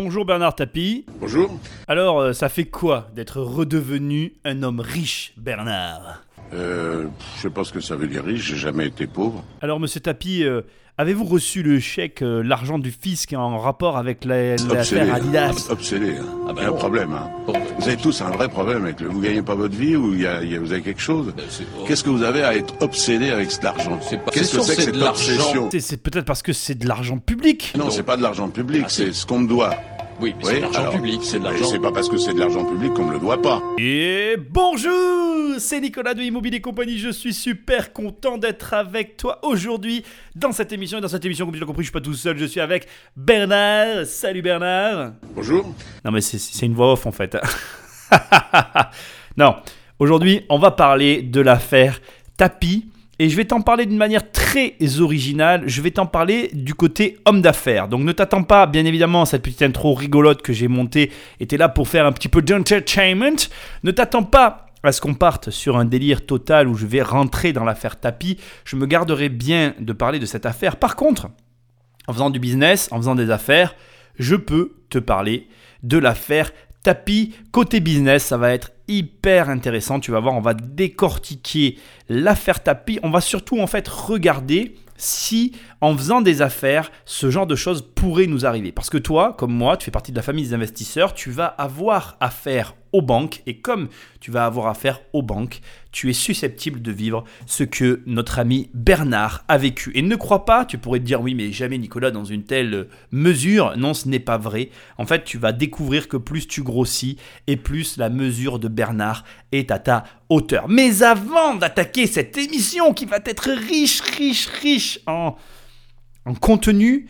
Bonjour Bernard Tapie. Bonjour. Alors, euh, ça fait quoi d'être redevenu un homme riche, Bernard? Euh, je sais pas ce que ça veut dire riche, j'ai jamais été pauvre. Alors, monsieur Tapie, euh, avez-vous reçu le chèque, euh, l'argent du fisc en rapport avec la- l'affaire Adidas Obsédé. Hein. Ah bah il y a un problème. Hein. Vous avez tous un vrai problème avec le. Vous gagnez pas votre vie ou il y a, il y a- vous avez quelque chose ben, Qu'est-ce que vous avez à être obsédé avec cet argent C'est pas- Qu'est-ce c'est que c'est que c'est cette de l'argent. obsession C'est- peut-être parce que c'est de l'argent public. Non, c'est pas de l'argent public, Ah, c'est c'est- ce qu'on me doit. Oui, mais c'est Oui, de l'argent alors, public, c'est de mais l'argent. C'est pas parce que c'est de l'argent public qu'on me le doit pas. Et bonjour, c'est Nicolas de Immobilier Compagnie. Je suis super content d'être avec toi aujourd'hui dans cette émission. Et dans cette émission, comme tu l'as compris, je suis pas tout seul, je suis avec Bernard. Salut Bernard. Bonjour. Non mais c'est- c'est une voix off en fait. non, aujourd'hui on va parler de l'affaire Tapi et je vais t'en parler d'une manière très originale. Je vais t'en parler du côté homme d'affaires. Donc ne t'attends pas, bien évidemment, cette petite intro rigolote que j'ai montée était là pour faire un petit peu d'entertainment. Ne t'attends pas à ce qu'on parte sur un délire total où je vais rentrer dans l'affaire Tapi. Je me garderai bien de parler de cette affaire. Par contre, en faisant du business, en faisant des affaires, je peux te parler de l'affaire Tapi. Côté business, ça va être hyper intéressant. Tu vas voir, on va décortiquer l'affaire Tapi. On va surtout en fait regarder si en faisant des affaires, ce genre de choses pourrait nous arriver. Parce que toi, comme moi, tu fais partie de la famille des investisseurs, tu vas avoir affaire aux banques et comme tu vas avoir affaire aux banques, tu es susceptible de vivre ce que notre ami Bernard a vécu. Et ne crois pas, tu pourrais te dire oui mais jamais Nicolas dans une telle mesure. Non, ce n'est pas vrai. En fait, tu vas découvrir que plus tu grossis et plus la mesure de Bernard est à ta hauteur. Mais avant d'attaquer cette émission qui va être riche, riche, riche en, en contenu,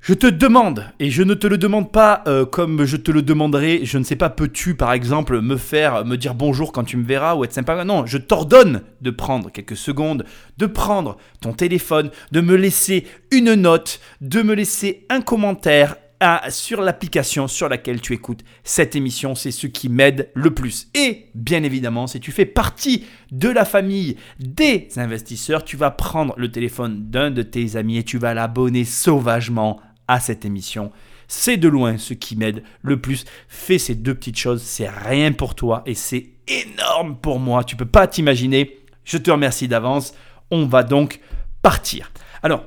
je te demande, et je ne te le demande pas euh, comme je te le demanderai, je ne sais pas, peux-tu par exemple me faire, me dire bonjour quand tu me verras ou être sympa. Non, je t'ordonne de prendre quelques secondes, de prendre ton téléphone, de me laisser une note, de me laisser un commentaire sur l'application sur laquelle tu écoutes cette émission. C'est ce qui m'aide le plus. Et bien évidemment, si tu fais partie de la famille des investisseurs, tu vas prendre le téléphone d'un de tes amis et tu vas l'abonner sauvagement à cette émission. C'est de loin ce qui m'aide le plus. Fais ces deux petites choses, c'est rien pour toi et c'est énorme pour moi. Tu peux pas t'imaginer. Je te remercie d'avance. On va donc partir. Alors,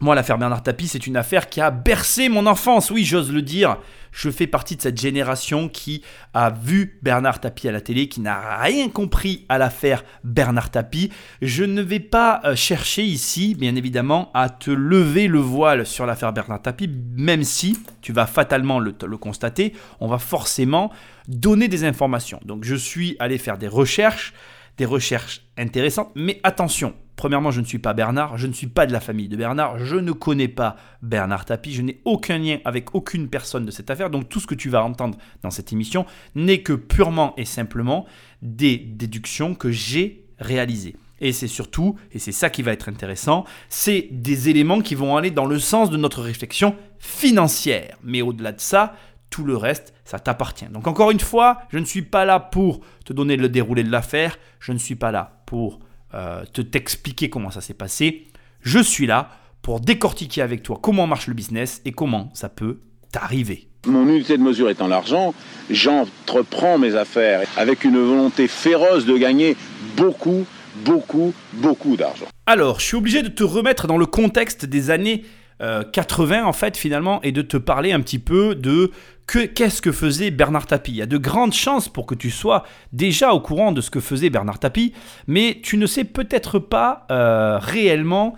moi, l'affaire Bernard Tapie, c'est une affaire qui a bercé mon enfance. Oui, j'ose le dire. Je fais partie de cette génération qui a vu Bernard Tapie à la télé, qui n'a rien compris à l'affaire Bernard Tapie. Je ne vais pas euh, chercher ici, bien évidemment, à te lever le voile sur l'affaire Bernard Tapie, même si tu vas fatalement le, le constater, on va forcément donner des informations. Donc, je suis allé faire des recherches des recherches intéressantes. Mais attention, premièrement, je ne suis pas Bernard, je ne suis pas de la famille de Bernard, je ne connais pas Bernard Tapie, je n'ai aucun lien avec aucune personne de cette affaire. Donc tout ce que tu vas entendre dans cette émission n'est que purement et simplement des déductions que j'ai réalisées. Et c'est surtout, et c'est ça qui va être intéressant, c'est des éléments qui vont aller dans le sens de notre réflexion financière. Mais au-delà de ça, tout le reste, ça t'appartient. Donc encore une fois, je ne suis pas là pour te donner le déroulé de l'affaire, je ne suis pas là pour euh, te t'expliquer comment ça s'est passé, je suis là pour décortiquer avec toi comment marche le business et comment ça peut t'arriver. Mon unité de mesure étant l'argent, j'entreprends mes affaires avec une volonté féroce de gagner beaucoup, beaucoup, beaucoup d'argent. Alors, je suis obligé de te remettre dans le contexte des années euh, 80 en fait finalement et de te parler un petit peu de que qu'est-ce que faisait Bernard Tapie. Il y a de grandes chances pour que tu sois déjà au courant de ce que faisait Bernard Tapie, mais tu ne sais peut-être pas euh, réellement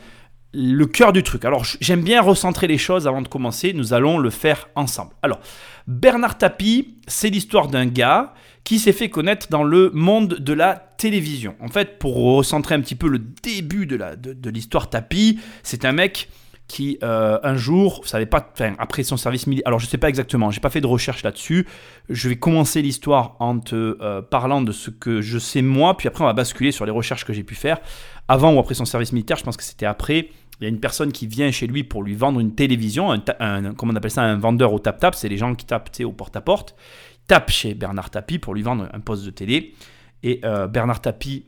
le cœur du truc. Alors j'aime bien recentrer les choses avant de commencer, nous allons le faire ensemble. Alors, Bernard Tapie, c'est l'histoire d'un gars qui s'est fait connaître dans le monde de la télévision. En fait, pour recentrer un petit peu le début de, la, de, de l'histoire Tapie, c'est un mec qui euh, un jour, vous savez pas, après son service militaire, alors je sais pas exactement, j'ai pas fait de recherche là-dessus. Je vais commencer l'histoire en te euh, parlant de ce que je sais moi, puis après on va basculer sur les recherches que j'ai pu faire avant ou après son service militaire. Je pense que c'était après. Il y a une personne qui vient chez lui pour lui vendre une télévision, un, comment on appelle ça, un vendeur au tap-tap, c'est les gens qui tapent tu sais, au porte-à-porte. Tape chez Bernard Tapie pour lui vendre un poste de télé. Et euh, Bernard Tapie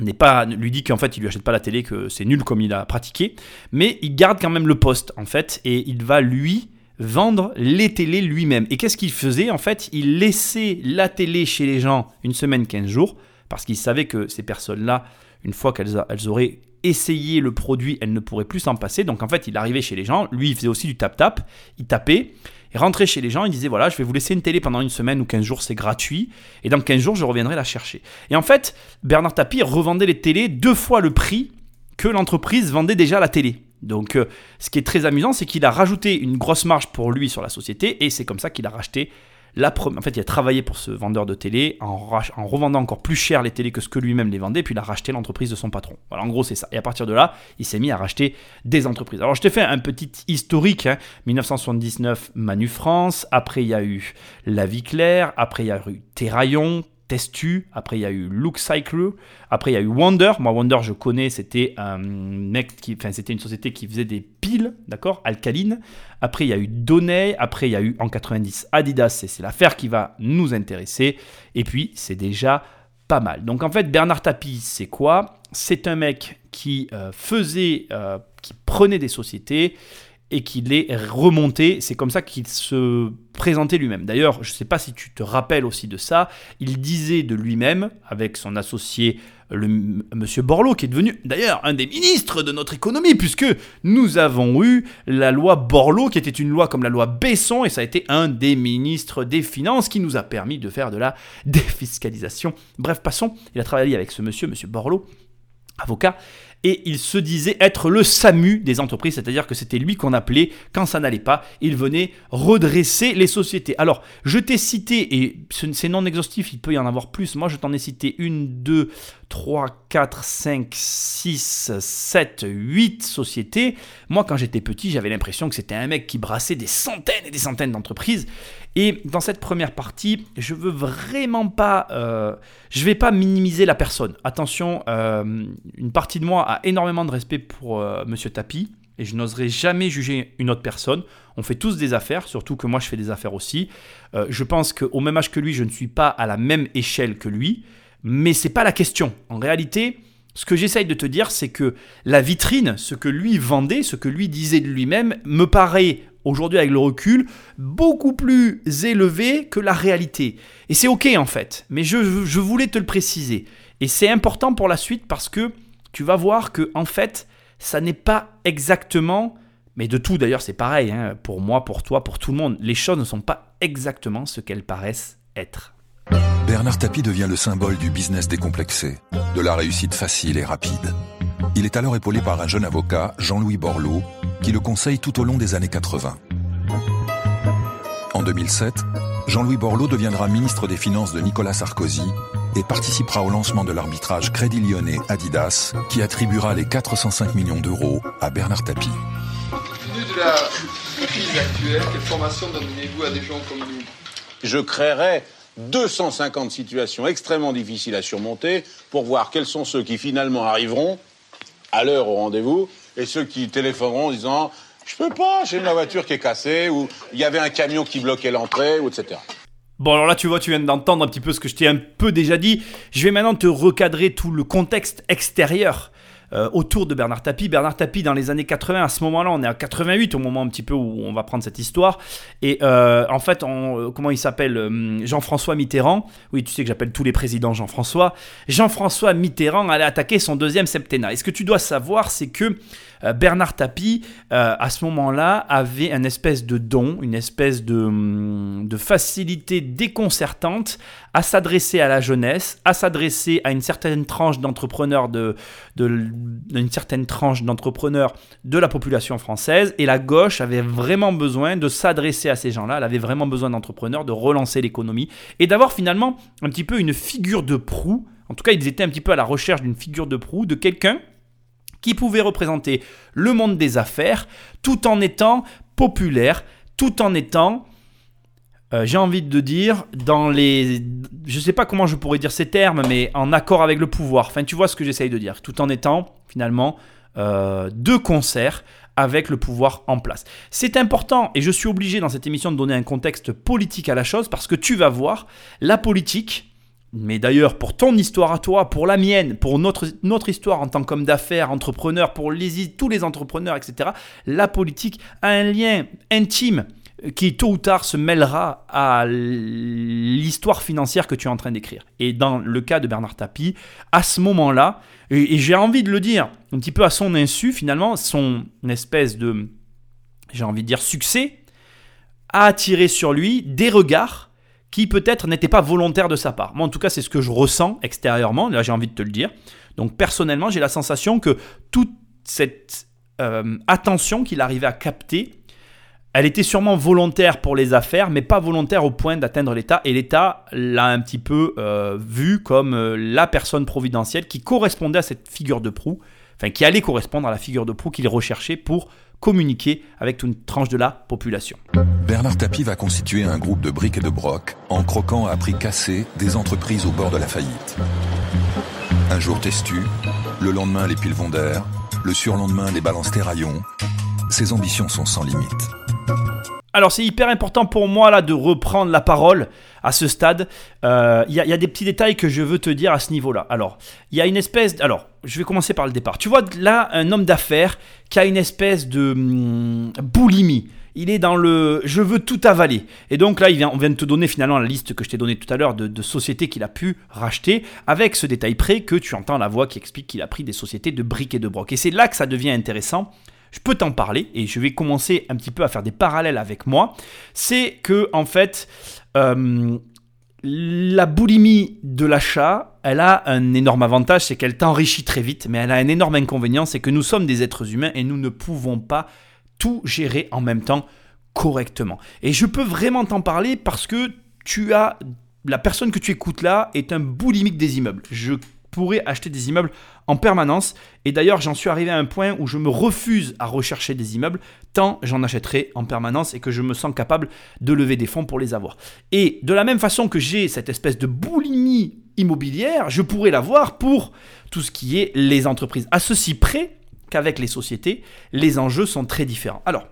n'est pas lui dit qu'en fait il lui achète pas la télé que c'est nul comme il a pratiqué mais il garde quand même le poste en fait et il va lui vendre les télés lui-même. Et qu'est-ce qu'il faisait En fait, il laissait la télé chez les gens une semaine, 15 jours, parce qu'il savait que ces personnes-là, une fois qu'elles elles auraient essayé le produit, elles ne pourraient plus s'en passer. Donc en fait, il arrivait chez les gens, lui, il faisait aussi du tap-tap, il tapait, il rentrait chez les gens, il disait voilà, je vais vous laisser une télé pendant une semaine ou 15 jours, c'est gratuit, et dans 15 jours, je reviendrai la chercher. Et en fait, Bernard Tapie revendait les télés deux fois le prix que l'entreprise vendait déjà la télé. Donc, euh, ce qui est très amusant, c'est qu'il a rajouté une grosse marge pour lui sur la société, et c'est comme ça qu'il a racheté la première. En fait, il a travaillé pour ce vendeur de télé en, en revendant encore plus cher les télés que ce que lui-même les vendait, puis il a racheté l'entreprise de son patron. Voilà, en gros, c'est ça. Et à partir de là, il s'est mis à racheter des entreprises. Alors, je t'ai fait un petit historique. 1979, hein. Manu France. Après, il y a eu La Vie Claire. Après, il y a eu Terraillon, Testu, après il y a eu Look Cycle, après il y a eu Wonder. Moi Wonder je connais, c'était un mec qui, enfin c'était une société qui faisait des piles, d'accord, alcalines. Après il y a eu Donnay, après il y a eu en 90 Adidas, c'est l'affaire qui va nous intéresser. Et puis c'est déjà pas mal. Donc en fait Bernard Tapie c'est quoi? C'est un mec qui euh, faisait, euh, qui prenait des sociétés et qu'il les remonté. C'est comme ça qu'il se présentait lui-même. D'ailleurs, je ne sais pas si tu te rappelles aussi de ça, il disait de lui-même, avec son associé le monsieur Borloo, qui est devenu d'ailleurs un des ministres de notre économie, puisque nous avons eu la loi Borloo, qui était une loi comme la loi Besson, et ça a été un des ministres des Finances qui nous a permis de faire de la défiscalisation. Bref, passons. Il a travaillé avec ce monsieur, monsieur Borloo, avocat, et il se disait être le SAMU des entreprises, c'est-à-dire que c'était lui qu'on appelait quand ça n'allait pas, il venait redresser les sociétés. Alors, je t'ai cité, et c'est non exhaustif, il peut y en avoir plus, moi je t'en ai cité une, deux, trois, quatre, cinq, six, sept, huit sociétés. Moi quand j'étais petit, j'avais l'impression que c'était un mec qui brassait des centaines et des centaines d'entreprises. Et dans cette première partie, je veux vraiment pas, euh, je vais pas minimiser la personne. Attention, euh, une partie de moi énormément de respect pour euh, Monsieur Tapi et je n'oserais jamais juger une autre personne. On fait tous des affaires, surtout que moi je fais des affaires aussi. je pense qu'au même âge que lui, je ne suis pas à la même échelle que lui, mais c'est pas la question. En réalité, ce que j'essaye de te dire, c'est que la vitrine, ce que lui vendait, ce que lui disait de lui-même, me paraît aujourd'hui avec le recul, beaucoup plus élevé que la réalité. Et c'est ok en fait, mais je, voulais te le préciser. Et c'est important pour la suite parce que tu vas voir que en fait, ça n'est pas exactement, mais de tout d'ailleurs c'est pareil, hein, pour moi, pour toi, pour tout le monde, les choses ne sont pas exactement ce qu'elles paraissent être. Bernard Tapie devient le symbole du business décomplexé, de la réussite facile et rapide. Il est alors épaulé par un jeune avocat, Jean-Louis Borloo, qui le conseille tout au long des années 80. En 2007, Jean-Louis Borloo deviendra ministre des Finances de Nicolas Sarkozy et participera au lancement de l'arbitrage Crédit Lyonnais Adidas qui attribuera les 405 millions d'euros à Bernard Tapie. de la crise actuelle, quelle formation donnez-vous à des gens comme nous? Je créerai 250 situations extrêmement difficiles à surmonter pour voir quels sont ceux qui finalement arriveront à l'heure au rendez-vous et ceux qui téléphoneront en disant je peux pas, j'ai ma voiture qui est cassée ou il y avait un camion qui bloquait l'entrée ou etc. Bon alors là tu vois tu viens d'entendre un petit peu ce que je t'ai un peu déjà dit. Je vais maintenant te recadrer tout le contexte extérieur euh, autour de Bernard Tapie. Bernard Tapie, dans les années 80, à ce moment-là, on est à 88, au moment un petit peu où on va prendre cette histoire. Et euh, en fait, euh, comment il s'appelle Jean-François Mitterrand. Oui, tu sais que j'appelle tous les présidents Jean-François. Jean-François Mitterrand allait attaquer son deuxième septennat. Et ce que tu dois savoir, c'est que Bernard Tapie, à ce moment-là, avait un espèce de don, une espèce de, hum, de facilité déconcertante à s'adresser à la jeunesse, à s'adresser à une certaine tranche d'entrepreneurs de, une certaine tranche d'entrepreneurs de la population française. Et la gauche avait vraiment besoin de s'adresser à ces gens-là. Elle avait vraiment besoin d'entrepreneurs, de relancer l'économie et d'avoir finalement un petit peu une figure de proue. En tout cas, ils étaient un petit peu à la recherche d'une figure de proue, de quelqu'un qui pouvait représenter le monde des affaires tout en étant populaire, tout en étant, euh, j'ai envie de dire, dans les... Je ne sais pas comment je pourrais dire ces termes, mais en accord avec le pouvoir. Enfin, tu vois ce que j'essaye de dire. Tout en étant, finalement, euh, de concert avec le pouvoir en place. C'est important, et je suis obligé dans cette émission de donner un contexte politique à la chose, parce que tu vas voir, la politique, mais d'ailleurs pour ton histoire à toi, pour la mienne, pour notre, notre histoire en tant qu'homme d'affaires, entrepreneur, pour tous les entrepreneurs, etc., la politique a un lien intime qui tôt ou tard se mêlera à l'histoire financière que tu es en train d'écrire. Et dans le cas de Bernard Tapie, à ce moment-là, et, j'ai envie de le dire, un petit peu à son insu, finalement, son espèce de, j'ai envie de dire, succès, a attiré sur lui des regards qui peut-être n'étaient pas volontaires de sa part. Moi, en tout cas, c'est ce que je ressens extérieurement, là j'ai envie de te le dire. Donc personnellement, j'ai la sensation que toute cette euh, attention qu'il arrivait à capter, elle était sûrement volontaire pour les affaires, mais pas volontaire au point d'atteindre l'État. Et l'État l'a un petit peu euh, vu comme euh, la personne providentielle qui correspondait à cette figure de proue, enfin qui allait correspondre à la figure de proue qu'il recherchait pour communiquer avec une tranche de la population. Bernard Tapie va constituer un groupe de briques et de brocs en croquant à prix cassé des entreprises au bord de la faillite. Un jour testu, le lendemain les piles d'air, le surlendemain les balances terraillons. Ses ambitions sont sans limite. Alors c'est hyper important pour moi là de reprendre la parole à ce stade. Euh, il y, a des petits détails que je veux te dire à ce niveau-là. Alors il y a une espèce... Alors je vais commencer par le départ. Tu vois là un homme d'affaires qui a une espèce de hum, boulimie. Il est dans le je veux tout avaler. Et donc là, il vient, on vient de te donner finalement la liste que je t'ai donnée tout à l'heure de, de, sociétés qu'il a pu racheter, avec ce détail près que tu entends la voix qui explique qu'il a pris des sociétés de briques et de brocs. Et c'est là que ça devient intéressant je peux t'en parler et je vais commencer un petit peu à faire des parallèles avec moi. C'est que en fait, euh, la boulimie de l'achat, elle a un énorme avantage, c'est qu'elle t'enrichit très vite, mais elle a un énorme inconvénient, c'est que nous sommes des êtres humains et nous ne pouvons pas tout gérer en même temps correctement. Et je peux vraiment t'en parler parce que tu as la personne que tu écoutes là est un boulimique des immeubles. Je pourrais acheter des immeubles en permanence. Et d'ailleurs, j'en suis arrivé à un point où je me refuse à rechercher des immeubles, tant j'en achèterai en permanence et que je me sens capable de lever des fonds pour les avoir. Et de la même façon que j'ai cette espèce de boulimie immobilière, je pourrais l'avoir pour tout ce qui est les entreprises. À ceci près qu'avec les sociétés, les enjeux sont très différents. Alors,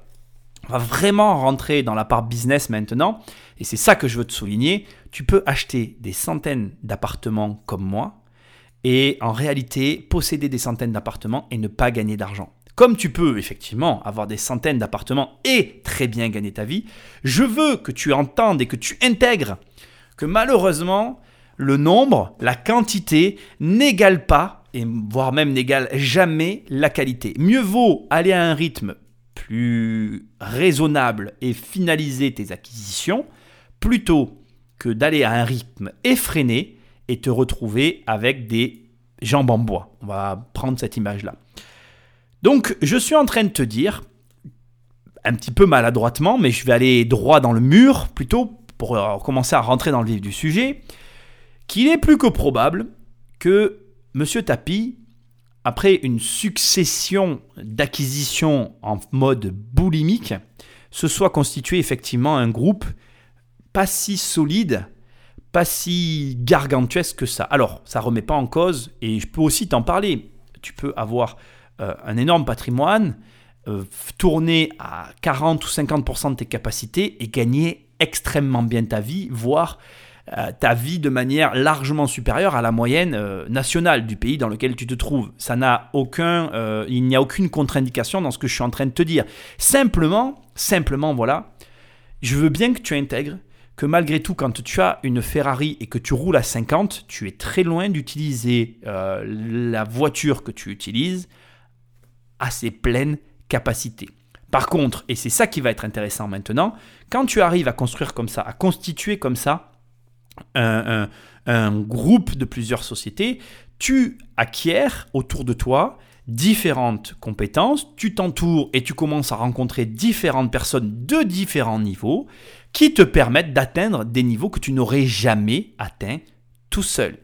on va vraiment rentrer dans la part business maintenant, et c'est ça que je veux te souligner. Tu peux acheter des centaines d'appartements comme moi, et en réalité posséder des centaines d'appartements et ne pas gagner d'argent. Comme tu peux effectivement avoir des centaines d'appartements et très bien gagner ta vie, je veux que tu entendes et que tu intègres que malheureusement, le nombre, la quantité n'égale pas, et voire même n'égale jamais la qualité. Mieux vaut aller à un rythme plus raisonnable et finaliser tes acquisitions plutôt que d'aller à un rythme effréné et te retrouver avec des jambes en bois. On va prendre cette image-là. Donc, je suis en train de te dire, un petit peu maladroitement, mais je vais aller droit dans le mur plutôt pour euh, commencer à rentrer dans le vif du sujet, qu'il est plus que probable que M. Tapi, après une succession d'acquisitions en mode boulimique, se soit constitué effectivement un groupe pas si solide pas si gargantuesque que ça. Alors, ça remet pas en cause, et je peux aussi t'en parler. Tu peux avoir euh, un énorme patrimoine, euh, tourner à 40 ou 50% de tes capacités et gagner extrêmement bien ta vie, voire euh, ta vie de manière largement supérieure à la moyenne nationale du pays dans lequel tu te trouves. Ça n'a aucun, il n'y a aucune contre-indication dans ce que je suis en train de te dire. Simplement, simplement, voilà, je veux bien que tu intègres que malgré tout, quand tu as une Ferrari et que tu roules à 50, tu es très loin d'utiliser euh, la voiture que tu utilises à ses pleines capacités. Par contre, et c'est ça qui va être intéressant maintenant, quand tu arrives à construire comme ça, à constituer comme ça un, un groupe de plusieurs sociétés, tu acquiers autour de toi différentes compétences, tu t'entoures et tu commences à rencontrer différentes personnes de différents niveaux qui te permettent d'atteindre des niveaux que tu n'aurais jamais atteints tout seul.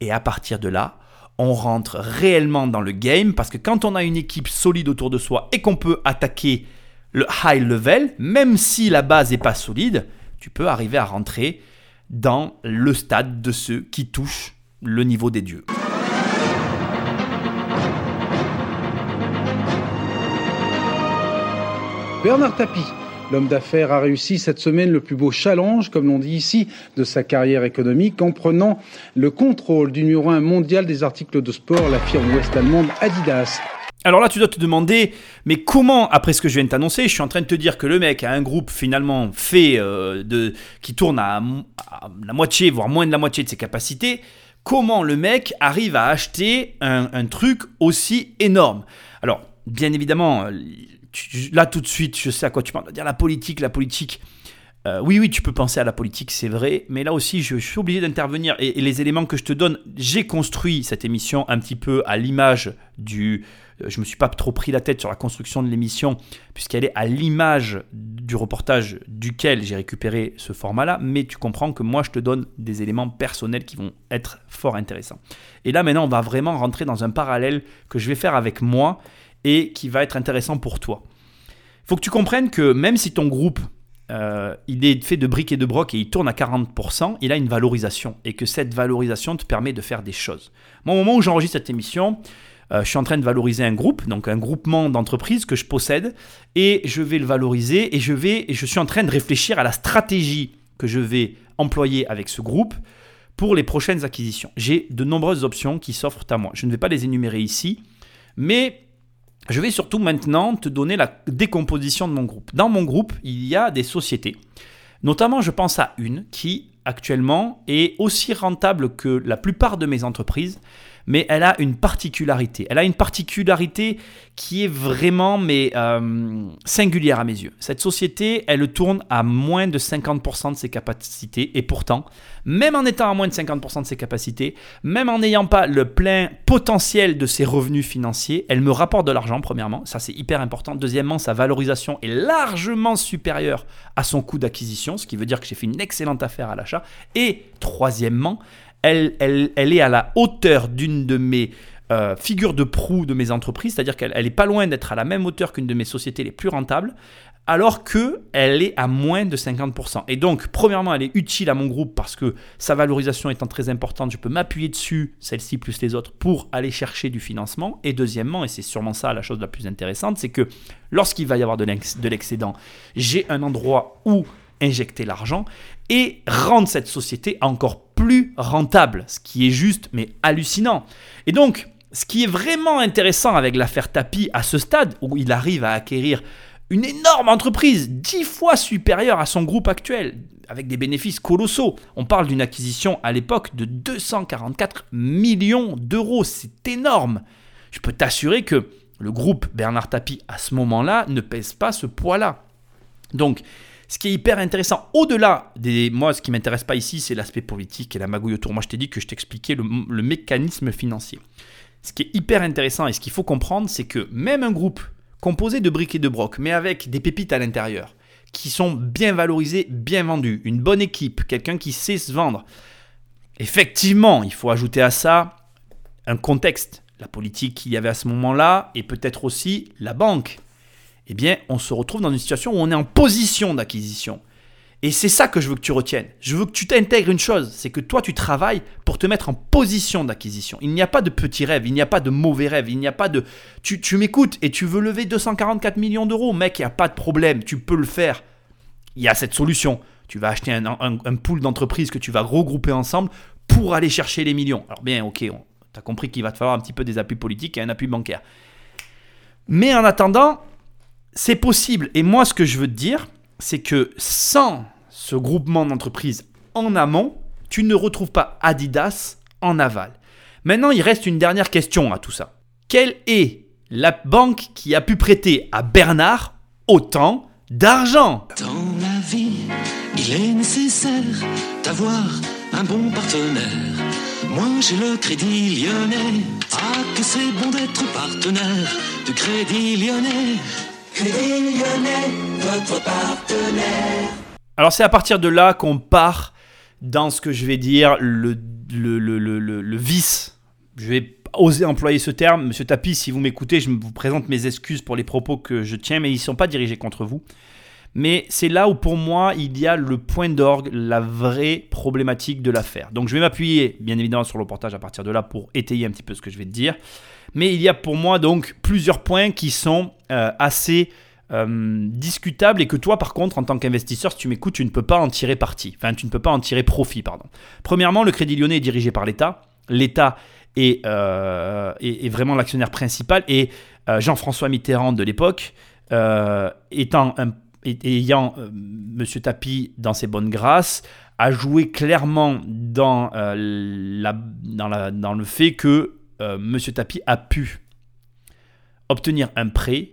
Et à partir de là, on rentre réellement dans le game parce que quand on a une équipe solide autour de soi et qu'on peut attaquer le high level, même si la base n'est pas solide, tu peux arriver à rentrer dans le stade de ceux qui touchent le niveau des dieux. Bernard Tapie L'homme d'affaires a réussi cette semaine le plus beau challenge, comme l'on dit ici, de sa carrière économique en prenant le contrôle du numéro un mondial des articles de sport, la firme ouest-allemande Adidas. Alors là, tu dois te demander, mais comment, après ce que je viens de t'annoncer, je suis en train de te dire que le mec a un groupe finalement fait euh, de, qui tourne à, la moitié, voire moins de la moitié de ses capacités, comment le mec arrive à acheter un truc aussi énorme? Alors, bien évidemment, là tout de suite, je sais à quoi tu parles. Dire la politique, la politique. Euh, oui, oui, tu peux penser à la politique, c'est vrai, mais là aussi, je, suis obligé d'intervenir. Et, les éléments que je te donne, j'ai construit cette émission un petit peu à l'image du. euh, Je me suis pas trop pris la tête sur la construction de l'émission, puisqu'elle est à l'image du reportage duquel j'ai récupéré ce format-là, mais tu comprends que moi, je te donne des éléments personnels qui vont être fort intéressants. Et là, maintenant, on va vraiment rentrer dans un parallèle que je vais faire avec moi et qui va être intéressant pour toi. Il faut que tu comprennes que même si ton groupe euh, il est fait de briques et de broc et il tourne à 40%, il a une valorisation et que cette valorisation te permet de faire des choses. Moi, au moment où j'enregistre cette émission, euh, je suis en train de valoriser un groupe, donc un groupement d'entreprises que je possède et je vais le valoriser et je vais et je suis en train de réfléchir à la stratégie que je vais employer avec ce groupe pour les prochaines acquisitions. J'ai de nombreuses options qui s'offrent à moi. Je ne vais pas les énumérer ici, mais je vais surtout maintenant te donner la décomposition de mon groupe. Dans mon groupe, il y a des sociétés. Notamment, je pense à une qui, actuellement, est aussi rentable que la plupart de mes entreprises, mais elle a une particularité. Elle a une particularité qui est vraiment euh, singulière à mes yeux. Cette société, elle tourne à moins de 50% de ses capacités, et pourtant, même en étant à moins de 50% de ses capacités, même en n'ayant pas le plein potentiel de ses revenus financiers, elle me rapporte de l'argent, premièrement, ça c'est hyper important. Deuxièmement, sa valorisation est largement supérieure à son coût d'acquisition, ce qui veut dire que j'ai fait une excellente affaire à l'achat. Et troisièmement, elle, est à la hauteur d'une de mes euh, figures de proue de mes entreprises, c'est-à-dire qu'elle n'est pas loin d'être à la même hauteur qu'une de mes sociétés les plus rentables, alors qu'elle est à moins de 50%. Et donc, premièrement, elle est utile à mon groupe parce que sa valorisation étant très importante, je peux m'appuyer dessus, celle-ci plus les autres, pour aller chercher du financement. Et deuxièmement, et c'est sûrement ça la chose la plus intéressante, c'est que lorsqu'il va y avoir de l'excédent, j'ai un endroit où injecter l'argent et rendre cette société encore plus rentable, ce qui est juste mais hallucinant. Et donc, ce qui est vraiment intéressant avec l'affaire Tapi à ce stade où il arrive à acquérir une énorme entreprise, dix fois supérieure à son groupe actuel, avec des bénéfices colossaux. On parle d'une acquisition à l'époque de 244 millions d'euros, c'est énorme. Je peux t'assurer que le groupe Bernard Tapie à ce moment-là ne pèse pas ce poids-là. Donc, ce qui est hyper intéressant, au-delà des. Moi, ce qui m'intéresse pas ici, c'est l'aspect politique et la magouille autour. Moi, je t'ai dit que je t'expliquais le, le mécanisme financier. Ce qui est hyper intéressant et ce qu'il faut comprendre, c'est que même un groupe composé de briques et de broc, mais avec des pépites à l'intérieur, qui sont bien valorisées, bien vendues, une bonne équipe, quelqu'un qui sait se vendre, effectivement, il faut ajouter à ça un contexte, la politique qu'il y avait à ce moment-là, et peut-être aussi la banque eh bien, on se retrouve dans une situation où on est en position d'acquisition. Et c'est ça que je veux que tu retiennes. Je veux que tu t'intègres une chose, c'est que toi, tu travailles pour te mettre en position d'acquisition. Il n'y a pas de petits rêves, il n'y a pas de mauvais rêves, il n'y a pas de... Tu, m'écoutes et tu veux lever 244 millions d'euros, mec, il n'y a pas de problème, tu peux le faire. Il y a cette solution. Tu vas acheter un, un, un pool d'entreprises que tu vas regrouper ensemble pour aller chercher les millions. Alors bien, ok, tu as compris qu'il va te falloir un petit peu des appuis politiques et un appui bancaire. Mais en attendant, c'est possible. Et moi, ce que je veux te dire, c'est que sans ce groupement d'entreprises en amont, tu ne retrouves pas Adidas en aval. Maintenant, il reste une dernière question à tout ça. Quelle est la banque qui a pu prêter à Bernard autant d'argent? Dans la vie, il est nécessaire d'avoir un bon partenaire. Moi j'ai le Crédit Lyonnais. Ah que c'est bon d'être partenaire du Crédit Lyonnais. Alors c'est à partir de là qu'on part dans ce que je vais dire le, le, le, le, le vice. Je vais oser employer ce terme. Monsieur Tapi, si vous m'écoutez, je vous présente mes excuses pour les propos que je tiens, mais ils ne sont pas dirigés contre vous. Mais c'est là où pour moi il y a le point d'orgue, la vraie problématique de l'affaire. Donc je vais m'appuyer bien évidemment sur le reportage à partir de là pour étayer un petit peu ce que je vais te dire. Mais il y a pour moi donc plusieurs points qui sont euh, assez euh, discutables et que toi par contre en tant qu'investisseur si tu m'écoutes tu ne peux pas en tirer parti. Enfin tu ne peux pas en tirer profit pardon. Premièrement le Crédit Lyonnais est dirigé par l'État. L'État est, euh, est- vraiment l'actionnaire principal. Et Jean-François Mitterrand de l'époque, étant ayant Monsieur Tapi dans ses bonnes grâces, a joué clairement dans, la, dans, la- dans le fait que Monsieur Tapi a pu obtenir un prêt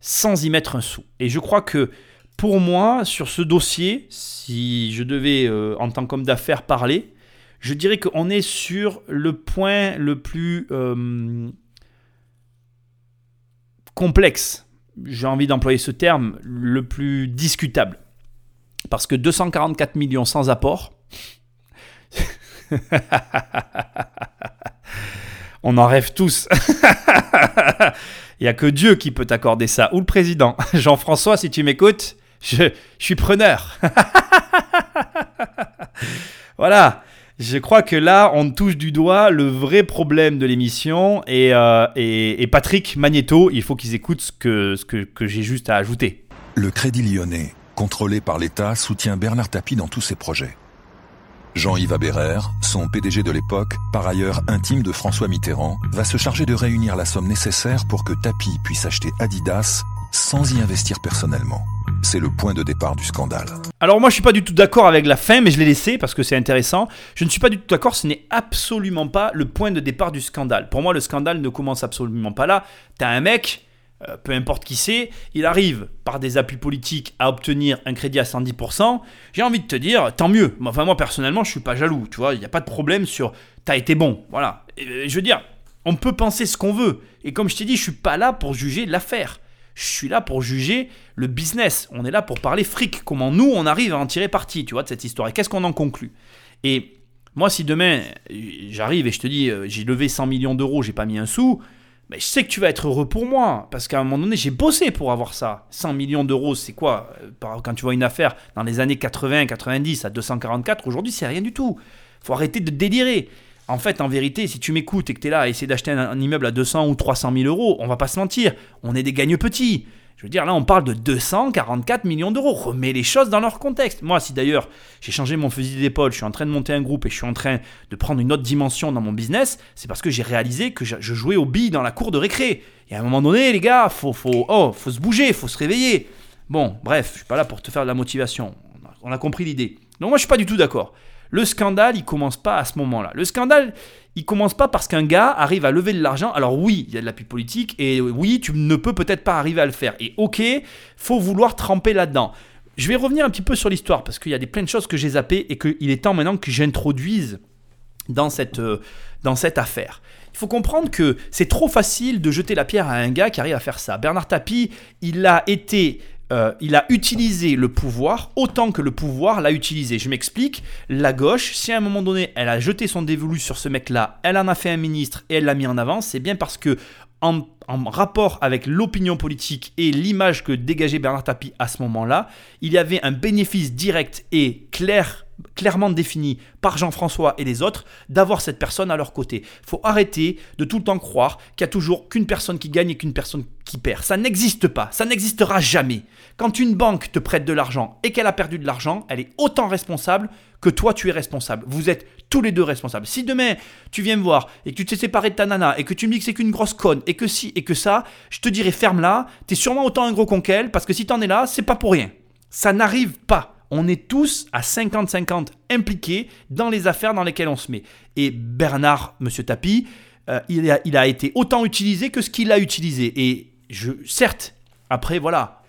sans y mettre un sou. Et je crois que pour moi, sur ce dossier, si je devais euh, en tant qu'homme d'affaires parler, je dirais qu'on est sur le point le plus euh, complexe, j'ai envie d'employer ce terme, le plus discutable. Parce que 244 millions sans apport, on en rêve tous. Il n'y a que Dieu qui peut t'accorder ça, ou le président. Jean-François, si tu m'écoutes, je, suis preneur. voilà. Je crois que là, on touche du doigt le vrai problème de l'émission. Et, euh, Patrick Magneto, il faut qu'ils écoutent ce que, ce que, que j'ai juste à ajouter. Le Crédit Lyonnais, contrôlé par l'État, soutient Bernard Tapie dans tous ses projets. Jean-Yves Aberrère, son PDG de l'époque, par ailleurs intime de François Mitterrand, va se charger de réunir la somme nécessaire pour que Tapie puisse acheter Adidas sans y investir personnellement. C'est le point de départ du scandale. Alors moi je suis pas du tout d'accord avec la fin, mais je l'ai laissé parce que c'est intéressant. Je ne suis pas du tout d'accord, ce n'est absolument pas le point de départ du scandale. Pour moi le scandale ne commence absolument pas là. T'as un mec, euh, peu importe qui c'est, il arrive par des appuis politiques à obtenir un crédit à 110%. J'ai envie de te dire, tant mieux. Enfin moi personnellement je suis pas jaloux, tu vois, il n'y a pas de problème sur t'as été bon. Voilà. Et, je veux dire, on peut penser ce qu'on veut. Et comme je t'ai dit, je suis pas là pour juger l'affaire. Je suis là pour juger le business. On est là pour parler fric. Comment nous, on arrive à en tirer parti, tu vois, de cette histoire. Et qu'est-ce qu'on en conclut? Et moi, si demain, euh, j'arrive et je te dis, euh, j'ai levé 100 millions d'euros, j'ai pas mis un sou, mais je sais que tu vas être heureux pour moi. Parce qu'à un moment donné, j'ai bossé pour avoir ça. 100 millions d'euros, c'est quoi Euh, Quand tu vois une affaire dans les années 80, 90 à 244, aujourd'hui, c'est rien du tout. faut arrêter de délirer. En fait, en vérité, si tu m'écoutes et que tu es là à essayer d'acheter un, immeuble à 200 ou 300 000 euros, on va pas se mentir, on est des gagne petits. Je veux dire, là, on parle de 244 millions d'euros. Remets les choses dans leur contexte. Moi, si d'ailleurs j'ai changé mon fusil d'épaule, je suis en train de monter un groupe et je suis en train de prendre une autre dimension dans mon business, c'est parce que j'ai réalisé que je jouais aux billes dans la cour de récré. Et à un moment donné, les gars, faut, faut, oh, faut se bouger, faut se réveiller. Bon, bref, je suis pas là pour te faire de la motivation. On a, on a compris l'idée. Donc moi, je suis pas du tout d'accord. Le scandale, il commence pas à ce moment-là. Le scandale, il commence pas parce qu'un gars arrive à lever de l'argent. Alors oui, il y a de l'appui politique et oui, tu ne peux peut-être pas arriver à le faire. Et ok, faut vouloir tremper là-dedans. Je vais revenir un petit peu sur l'histoire parce qu'il y a des plein de choses que j'ai zappées et qu'il est temps maintenant que j'introduise dans cette, euh, dans cette affaire. Il faut comprendre que c'est trop facile de jeter la pierre à un gars qui arrive à faire ça. Bernard Tapie, il a été euh, il a utilisé le pouvoir autant que le pouvoir l'a utilisé. Je m'explique. La gauche, si à un moment donné, elle a jeté son dévolu sur ce mec-là, elle en a fait un ministre et elle l'a mis en avant, c'est bien parce que en, rapport avec l'opinion politique et l'image que dégageait Bernard Tapie à ce moment-là, il y avait un bénéfice direct et clair clairement défini par Jean-François et les autres d'avoir cette personne à leur côté. faut arrêter de tout le temps croire qu'il y a toujours qu'une personne qui gagne et qu'une personne qui perd. Ça n'existe pas, ça n'existera jamais. Quand une banque te prête de l'argent et qu'elle a perdu de l'argent, elle est autant responsable que toi tu es responsable. Vous êtes tous les deux responsables. Si demain tu viens me voir et que tu t'es séparé de ta nana et que tu me dis que c'est qu'une grosse conne et que si et que ça, je te dirais ferme là, t'es sûrement autant un gros con qu'elle parce que si t'en es là, c'est pas pour rien. Ça n'arrive pas on est tous à 50-50 impliqués dans les affaires dans lesquelles on se met. Et Bernard, Monsieur Tapie, euh, il, a, il, a, été autant utilisé que ce qu'il a utilisé. Et je, certes, après, voilà,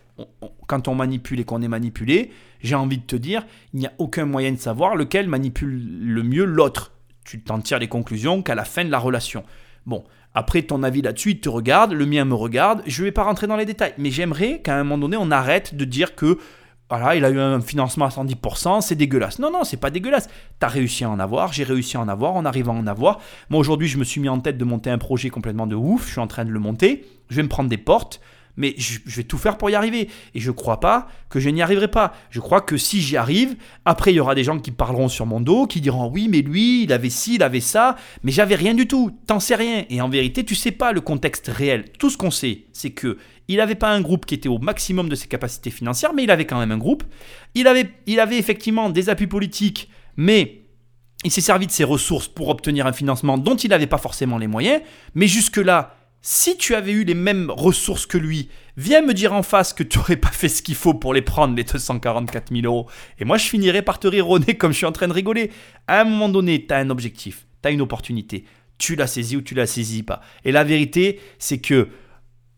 quand on manipule et qu'on est manipulé, j'ai envie de te dire, il n'y a aucun moyen de savoir lequel manipule le mieux l'autre. Tu t'en tires les conclusions qu'à la fin de la relation. Bon, après ton avis là-dessus, il te regarde, le mien me regarde, je ne vais pas rentrer dans les détails, mais j'aimerais qu'à un moment donné, on arrête de dire que voilà, il a eu un financement à 110%, c'est dégueulasse. Non, non, c'est pas dégueulasse. T'as réussi à en avoir, j'ai réussi à en avoir, on arrive à en avoir. Moi aujourd'hui, je me suis mis en tête de monter un projet complètement de ouf, je suis en train de le monter, je vais me prendre des portes, mais je, vais tout faire pour y arriver. Et je crois pas que je n'y arriverai pas. Je crois que si j'y arrive, après il y aura des gens qui parleront sur mon dos, qui diront oui, mais lui, il avait ci, il avait ça, mais j'avais rien du tout. T'en sais rien. Et en vérité, tu sais pas le contexte réel. Tout ce qu'on sait, c'est que il n'avait pas un groupe qui était au maximum de ses capacités financières, mais il avait quand même un groupe. Il avait, il avait effectivement des appuis politiques, mais il s'est servi de ses ressources pour obtenir un financement dont il n'avait pas forcément les moyens, mais jusque-là, si tu avais eu les mêmes ressources que lui, viens me dire en face que tu n'aurais pas fait ce qu'il faut pour les prendre, les 244 000 euros. Et moi, je finirais par te rire au nez comme je suis en train de rigoler. À un moment donné, tu as un objectif, tu as une opportunité. Tu l'as saisi ou tu la saisis pas. Et la vérité, c'est que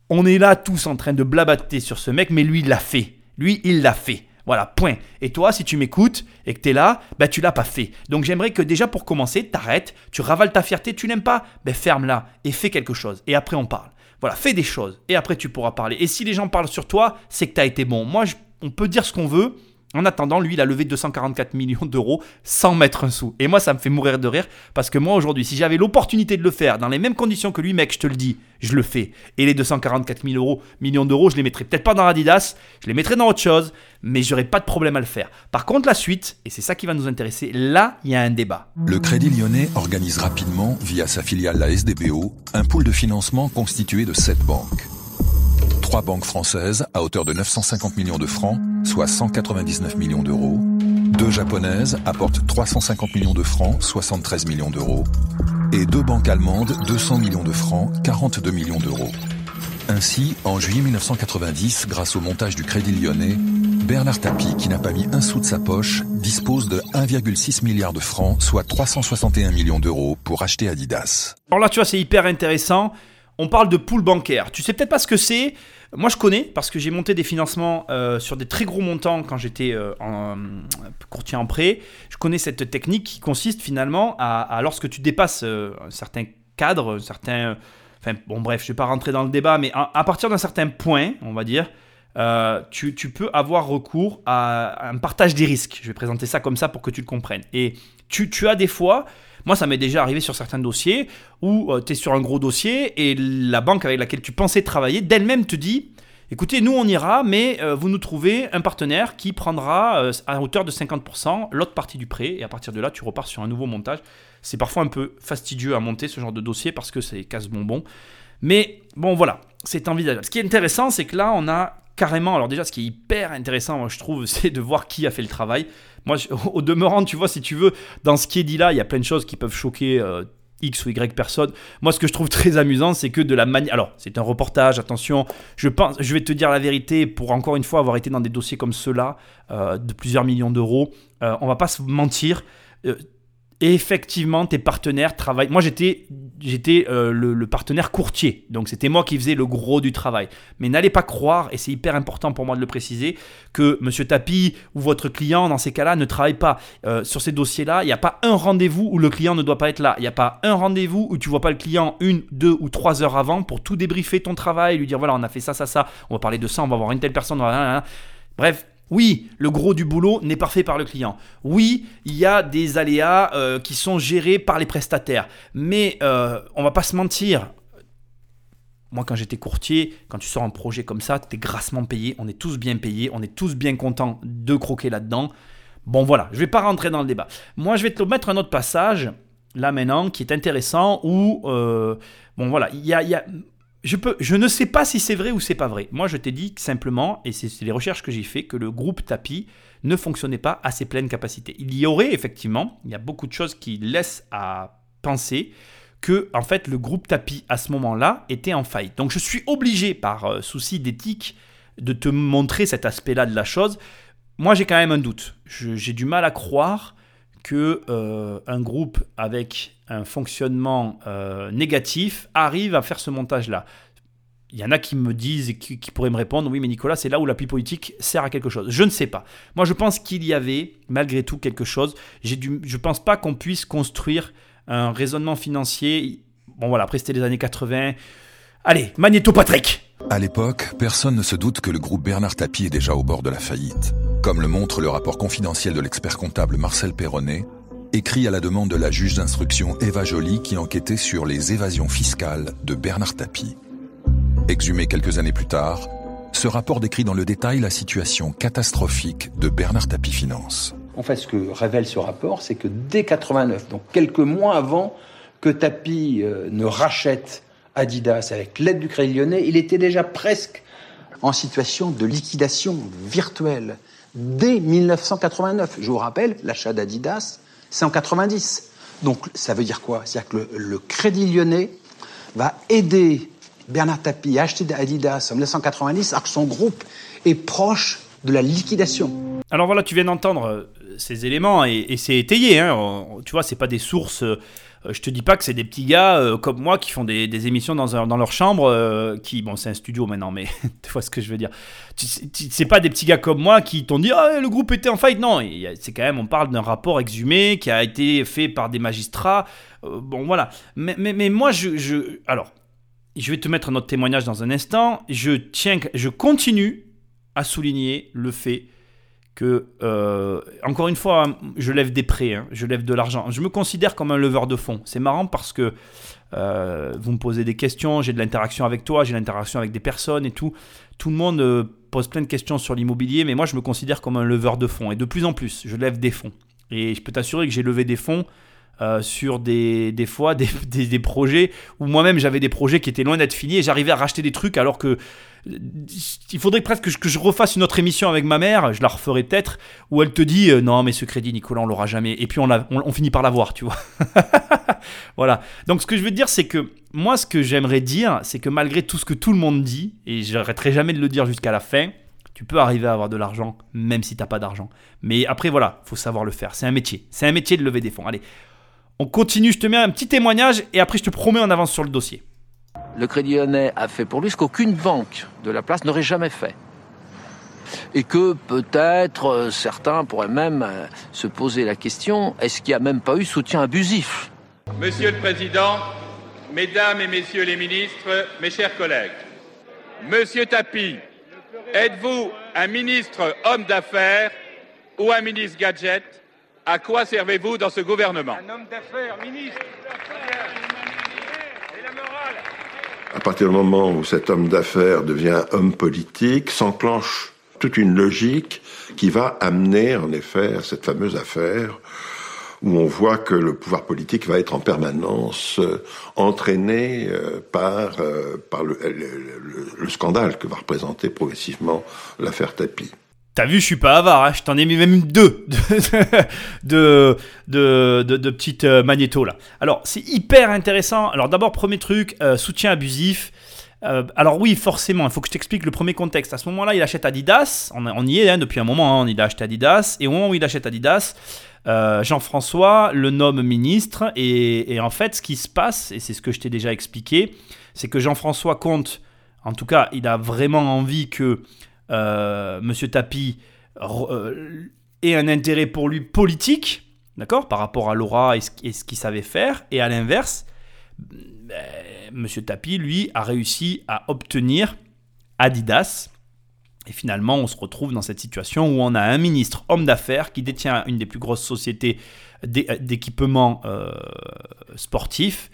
on est là tous en train de blabater sur ce mec, mais lui, il l'a fait. Lui, il l'a fait. Voilà, point. Et toi, si tu m'écoutes et que tu es là, ben, tu l'as pas fait. Donc j'aimerais que déjà pour commencer, t'arrêtes, tu ravales ta fierté, tu n'aimes pas, ben ferme-la et fais quelque chose. Et après on parle. Voilà, fais des choses et après tu pourras parler. Et si les gens parlent sur toi, c'est que tu as été bon. Moi, on peut dire ce qu'on veut, en attendant, lui, il a levé 244 millions d'euros sans mettre un sou. Et moi, ça me fait mourir de rire parce que moi, aujourd'hui, si j'avais l'opportunité de le faire dans les mêmes conditions que lui, mec, je te le dis, je le fais. Et les 244 euros, millions d'euros, je les mettrais peut-être pas dans Adidas, je les mettrais dans autre chose, mais j'aurais pas de problème à le faire. Par contre, la suite, et c'est ça qui va nous intéresser, là, il y a un débat. Le Crédit Lyonnais organise rapidement, via sa filiale la SDBO, un pool de financement constitué de 7 banques trois banques françaises à hauteur de 950 millions de francs, soit 199 millions d'euros. Deux japonaises apportent 350 millions de francs, 73 millions d'euros. Et deux banques allemandes, 200 millions de francs, 42 millions d'euros. Ainsi, en juillet 1990, grâce au montage du Crédit Lyonnais, Bernard Tapie, qui n'a pas mis un sou de sa poche, dispose de 1,6 milliard de francs, soit 361 millions d'euros, pour acheter Adidas. Alors là, tu vois, c'est hyper intéressant. On parle de pool bancaire. Tu sais peut-être pas ce que c'est. Moi, je connais parce que j'ai monté des financements euh, sur des très gros montants quand j'étais euh, courtier en prêt. Je connais cette technique qui consiste finalement à, lorsque tu dépasses euh, un certain cadre, un certain. Enfin, bon, bref, je ne vais pas rentrer dans le débat, mais à, partir d'un certain point, on va dire, tu, peux avoir recours à un partage des risques. Je vais présenter ça comme ça pour que tu le comprennes. Et tu as des fois moi, ça m'est déjà arrivé sur certains dossiers où euh, tu es sur un gros dossier et la banque avec laquelle tu pensais travailler d'elle-même te dit écoutez, nous on ira, mais euh, vous nous trouvez un partenaire qui prendra euh, à hauteur de 50% l'autre partie du prêt et à partir de là, tu repars sur un nouveau montage. C'est parfois un peu fastidieux à monter ce genre de dossier parce que c'est casse-bonbon. Mais bon, voilà, c'est envisageable. Ce qui est intéressant, c'est que là, on a carrément, alors déjà, ce qui est hyper intéressant, moi, je trouve, c'est de voir qui a fait le travail. Moi, au demeurant, tu vois, si tu veux, dans ce qui est dit là, il y a plein de choses qui peuvent choquer euh, X ou Y personnes. Moi, ce que je trouve très amusant, c'est que de la manière. Alors, c'est un reportage, attention. Je, pense, je vais te dire la vérité, pour encore une fois avoir été dans des dossiers comme ceux-là, euh, de plusieurs millions d'euros, euh, on va pas se mentir effectivement, tes partenaires travaillent. Moi, j'étais, j'étais euh, le, partenaire courtier, donc c'était moi qui faisais le gros du travail. Mais n'allez pas croire, et c'est hyper important pour moi de le préciser, que Monsieur Tapi ou votre client, dans ces cas-là, ne travaille pas euh, sur ces dossiers-là. Il n'y a pas un rendez-vous où le client ne doit pas être là. Il n'y a pas un rendez-vous où tu vois pas le client une, deux ou trois heures avant pour tout débriefer ton travail, lui dire voilà, on a fait ça, ça, ça. On va parler de ça, on va voir une telle personne. Bref, oui, le gros du boulot n'est pas fait par le client. Oui, il y a des aléas euh, qui sont gérés par les prestataires. Mais euh, on va pas se mentir. Moi, quand j'étais courtier, quand tu sors un projet comme ça, tu es grassement payé. On est tous bien payés. On est tous bien contents de croquer là-dedans. Bon, voilà, je vais pas rentrer dans le débat. Moi, je vais te mettre un autre passage, là maintenant, qui est intéressant, où, euh, bon, voilà, il y a je, ne sais pas si c'est vrai ou c'est pas vrai. Moi, je t'ai dit simplement, et c'est les recherches que j'ai fait, que le groupe Tapi ne fonctionnait pas à ses pleines capacités. Il y aurait effectivement, il y a beaucoup de choses qui laissent à penser que en fait le groupe Tapi à ce moment-là était en faillite. Donc je suis obligé par euh, souci d'éthique de te montrer cet aspect-là de la chose. Moi, j'ai quand même un doute. J'ai du mal à croire que euh, un groupe avec un fonctionnement euh, négatif arrive à faire ce montage-là. Il y en a qui me disent et qui, pourraient me répondre, oui mais Nicolas, c'est là où l'appui politique sert à quelque chose. Je ne sais pas. Moi je pense qu'il y avait malgré tout quelque chose. je ne pense pas qu'on puisse construire un raisonnement financier. Bon voilà, après c'était les années 80. Allez, Magnéto Patrick à l'époque, personne ne se doute que le groupe Bernard Tapie est déjà au bord de la faillite. Comme le montre le rapport confidentiel de l'expert comptable Marcel Perronnet, écrit à la demande de la juge d'instruction Eva Joly qui enquêtait sur les évasions fiscales de Bernard Tapie. Exhumé quelques années plus tard, ce rapport décrit dans le détail la situation catastrophique de Bernard Tapie Finance. En fait, ce que révèle ce rapport, c'est que dès 89, donc quelques mois avant que Tapie euh, ne rachète Adidas avec l'aide du Crédit Lyonnais, il était déjà presque en situation de liquidation virtuelle dès 1989. Je vous rappelle, l'achat d'Adidas, c'est en 90. Donc ça veut dire quoi? C'est-à-dire que le, Crédit Lyonnais va aider Bernard Tapie à acheter Adidas en 1990 alors que son groupe est proche de la liquidation. Alors voilà, tu viens d'entendre euh, ces éléments et, c'est étayé. Hein. Tu vois, c'est pas des sources. Euh, je te dis pas que c'est des petits gars euh, comme moi qui font des, émissions dans, un- leur chambre. euh, qui bon, c'est un studio maintenant, mais tu vois ce que je veux dire. C'est pas des petits gars comme moi qui t'ont dit ah le groupe était en faillite. Non, c'est quand même on parle d'un rapport exhumé qui a été fait par des magistrats. Bon voilà. Mais, moi je, alors je vais te mettre notre témoignage dans un instant. Je tiens, je continue à souligner le fait que, euh, encore une fois, je lève des prêts, hein, je lève de l'argent. Je me considère comme un leveur de fonds. C'est marrant parce que euh, vous me posez des questions, j'ai de l'interaction avec toi, j'ai de l'interaction avec des personnes et tout. Tout le monde euh, pose plein de questions sur l'immobilier, mais moi je me considère comme un leveur de fonds. Et de plus en plus, je lève des fonds. Et je peux t'assurer que j'ai levé des fonds euh, sur des, des fois des, des- projets où moi-même j'avais des projets qui étaient loin d'être finis et j'arrivais à racheter des trucs alors que euh, il faudrait presque que je, que je refasse une autre émission avec ma mère, je la referai peut-être, où elle te dit euh, non mais ce crédit Nicolas on l'aura jamais et puis on, on finit par l'avoir tu vois. voilà. Donc ce que je veux dire c'est que moi ce que j'aimerais dire c'est que malgré tout ce que tout le monde dit et j'arrêterai jamais de le dire jusqu'à la fin, tu peux arriver à avoir de l'argent même si t'as pas d'argent. Mais après voilà, faut savoir le faire. C'est un métier. C'est un métier de lever des fonds. Allez, on continue. Je te mets un petit témoignage et après je te promets on avance sur le dossier. Le Crédit Lyonnais a fait pour lui ce qu'aucune banque de la place n'aurait jamais fait. Et que peut-être euh, certains pourraient même euh, se poser la question, est-ce qu'il n'y a même pas eu soutien abusif? Monsieur le Président, Mesdames et Messieurs les ministres, mes chers collègues, Monsieur Tapi, êtes-vous un ministre homme d'affaires ou un ministre gadget? À quoi servez-vous dans ce gouvernement Un homme d'affaires, ministre. Et la morale À partir du moment où cet homme d'affaires devient homme politique, s'enclenche toute une logique qui va amener en effet à cette fameuse affaire où on voit que le pouvoir politique va être en permanence euh, entraîné euh, par, euh, par le, le- le- le scandale que va représenter progressivement l'affaire Tapi. T'as vu, je suis pas avare, hein, je t'en ai mis même deux de, de, de, petites euh, magnétos là. Alors, c'est hyper intéressant. Alors, d'abord, premier truc, euh, soutien abusif. Euh, alors, oui, forcément, il faut que je t'explique le premier contexte. À ce moment-là, il achète Adidas. On, y est hein, depuis un moment, hein, il a acheté Adidas. Et au moment où il achète Adidas, Jean-François le nomme ministre. Et, en fait, ce qui se passe, et c'est ce que je t'ai déjà expliqué, c'est que Jean-François compte, en tout cas, il a vraiment envie que Monsieur Tapi euh, ait un intérêt pour lui politique, d'accord, par rapport à Laura et ce, qu'il savait faire, et à l'inverse, ben, Monsieur Tapi, lui, a réussi à obtenir Adidas. Et finalement, on se retrouve dans cette situation où on a un ministre homme d'affaires qui détient une des plus grosses sociétés d'é- d'équipement euh, sportif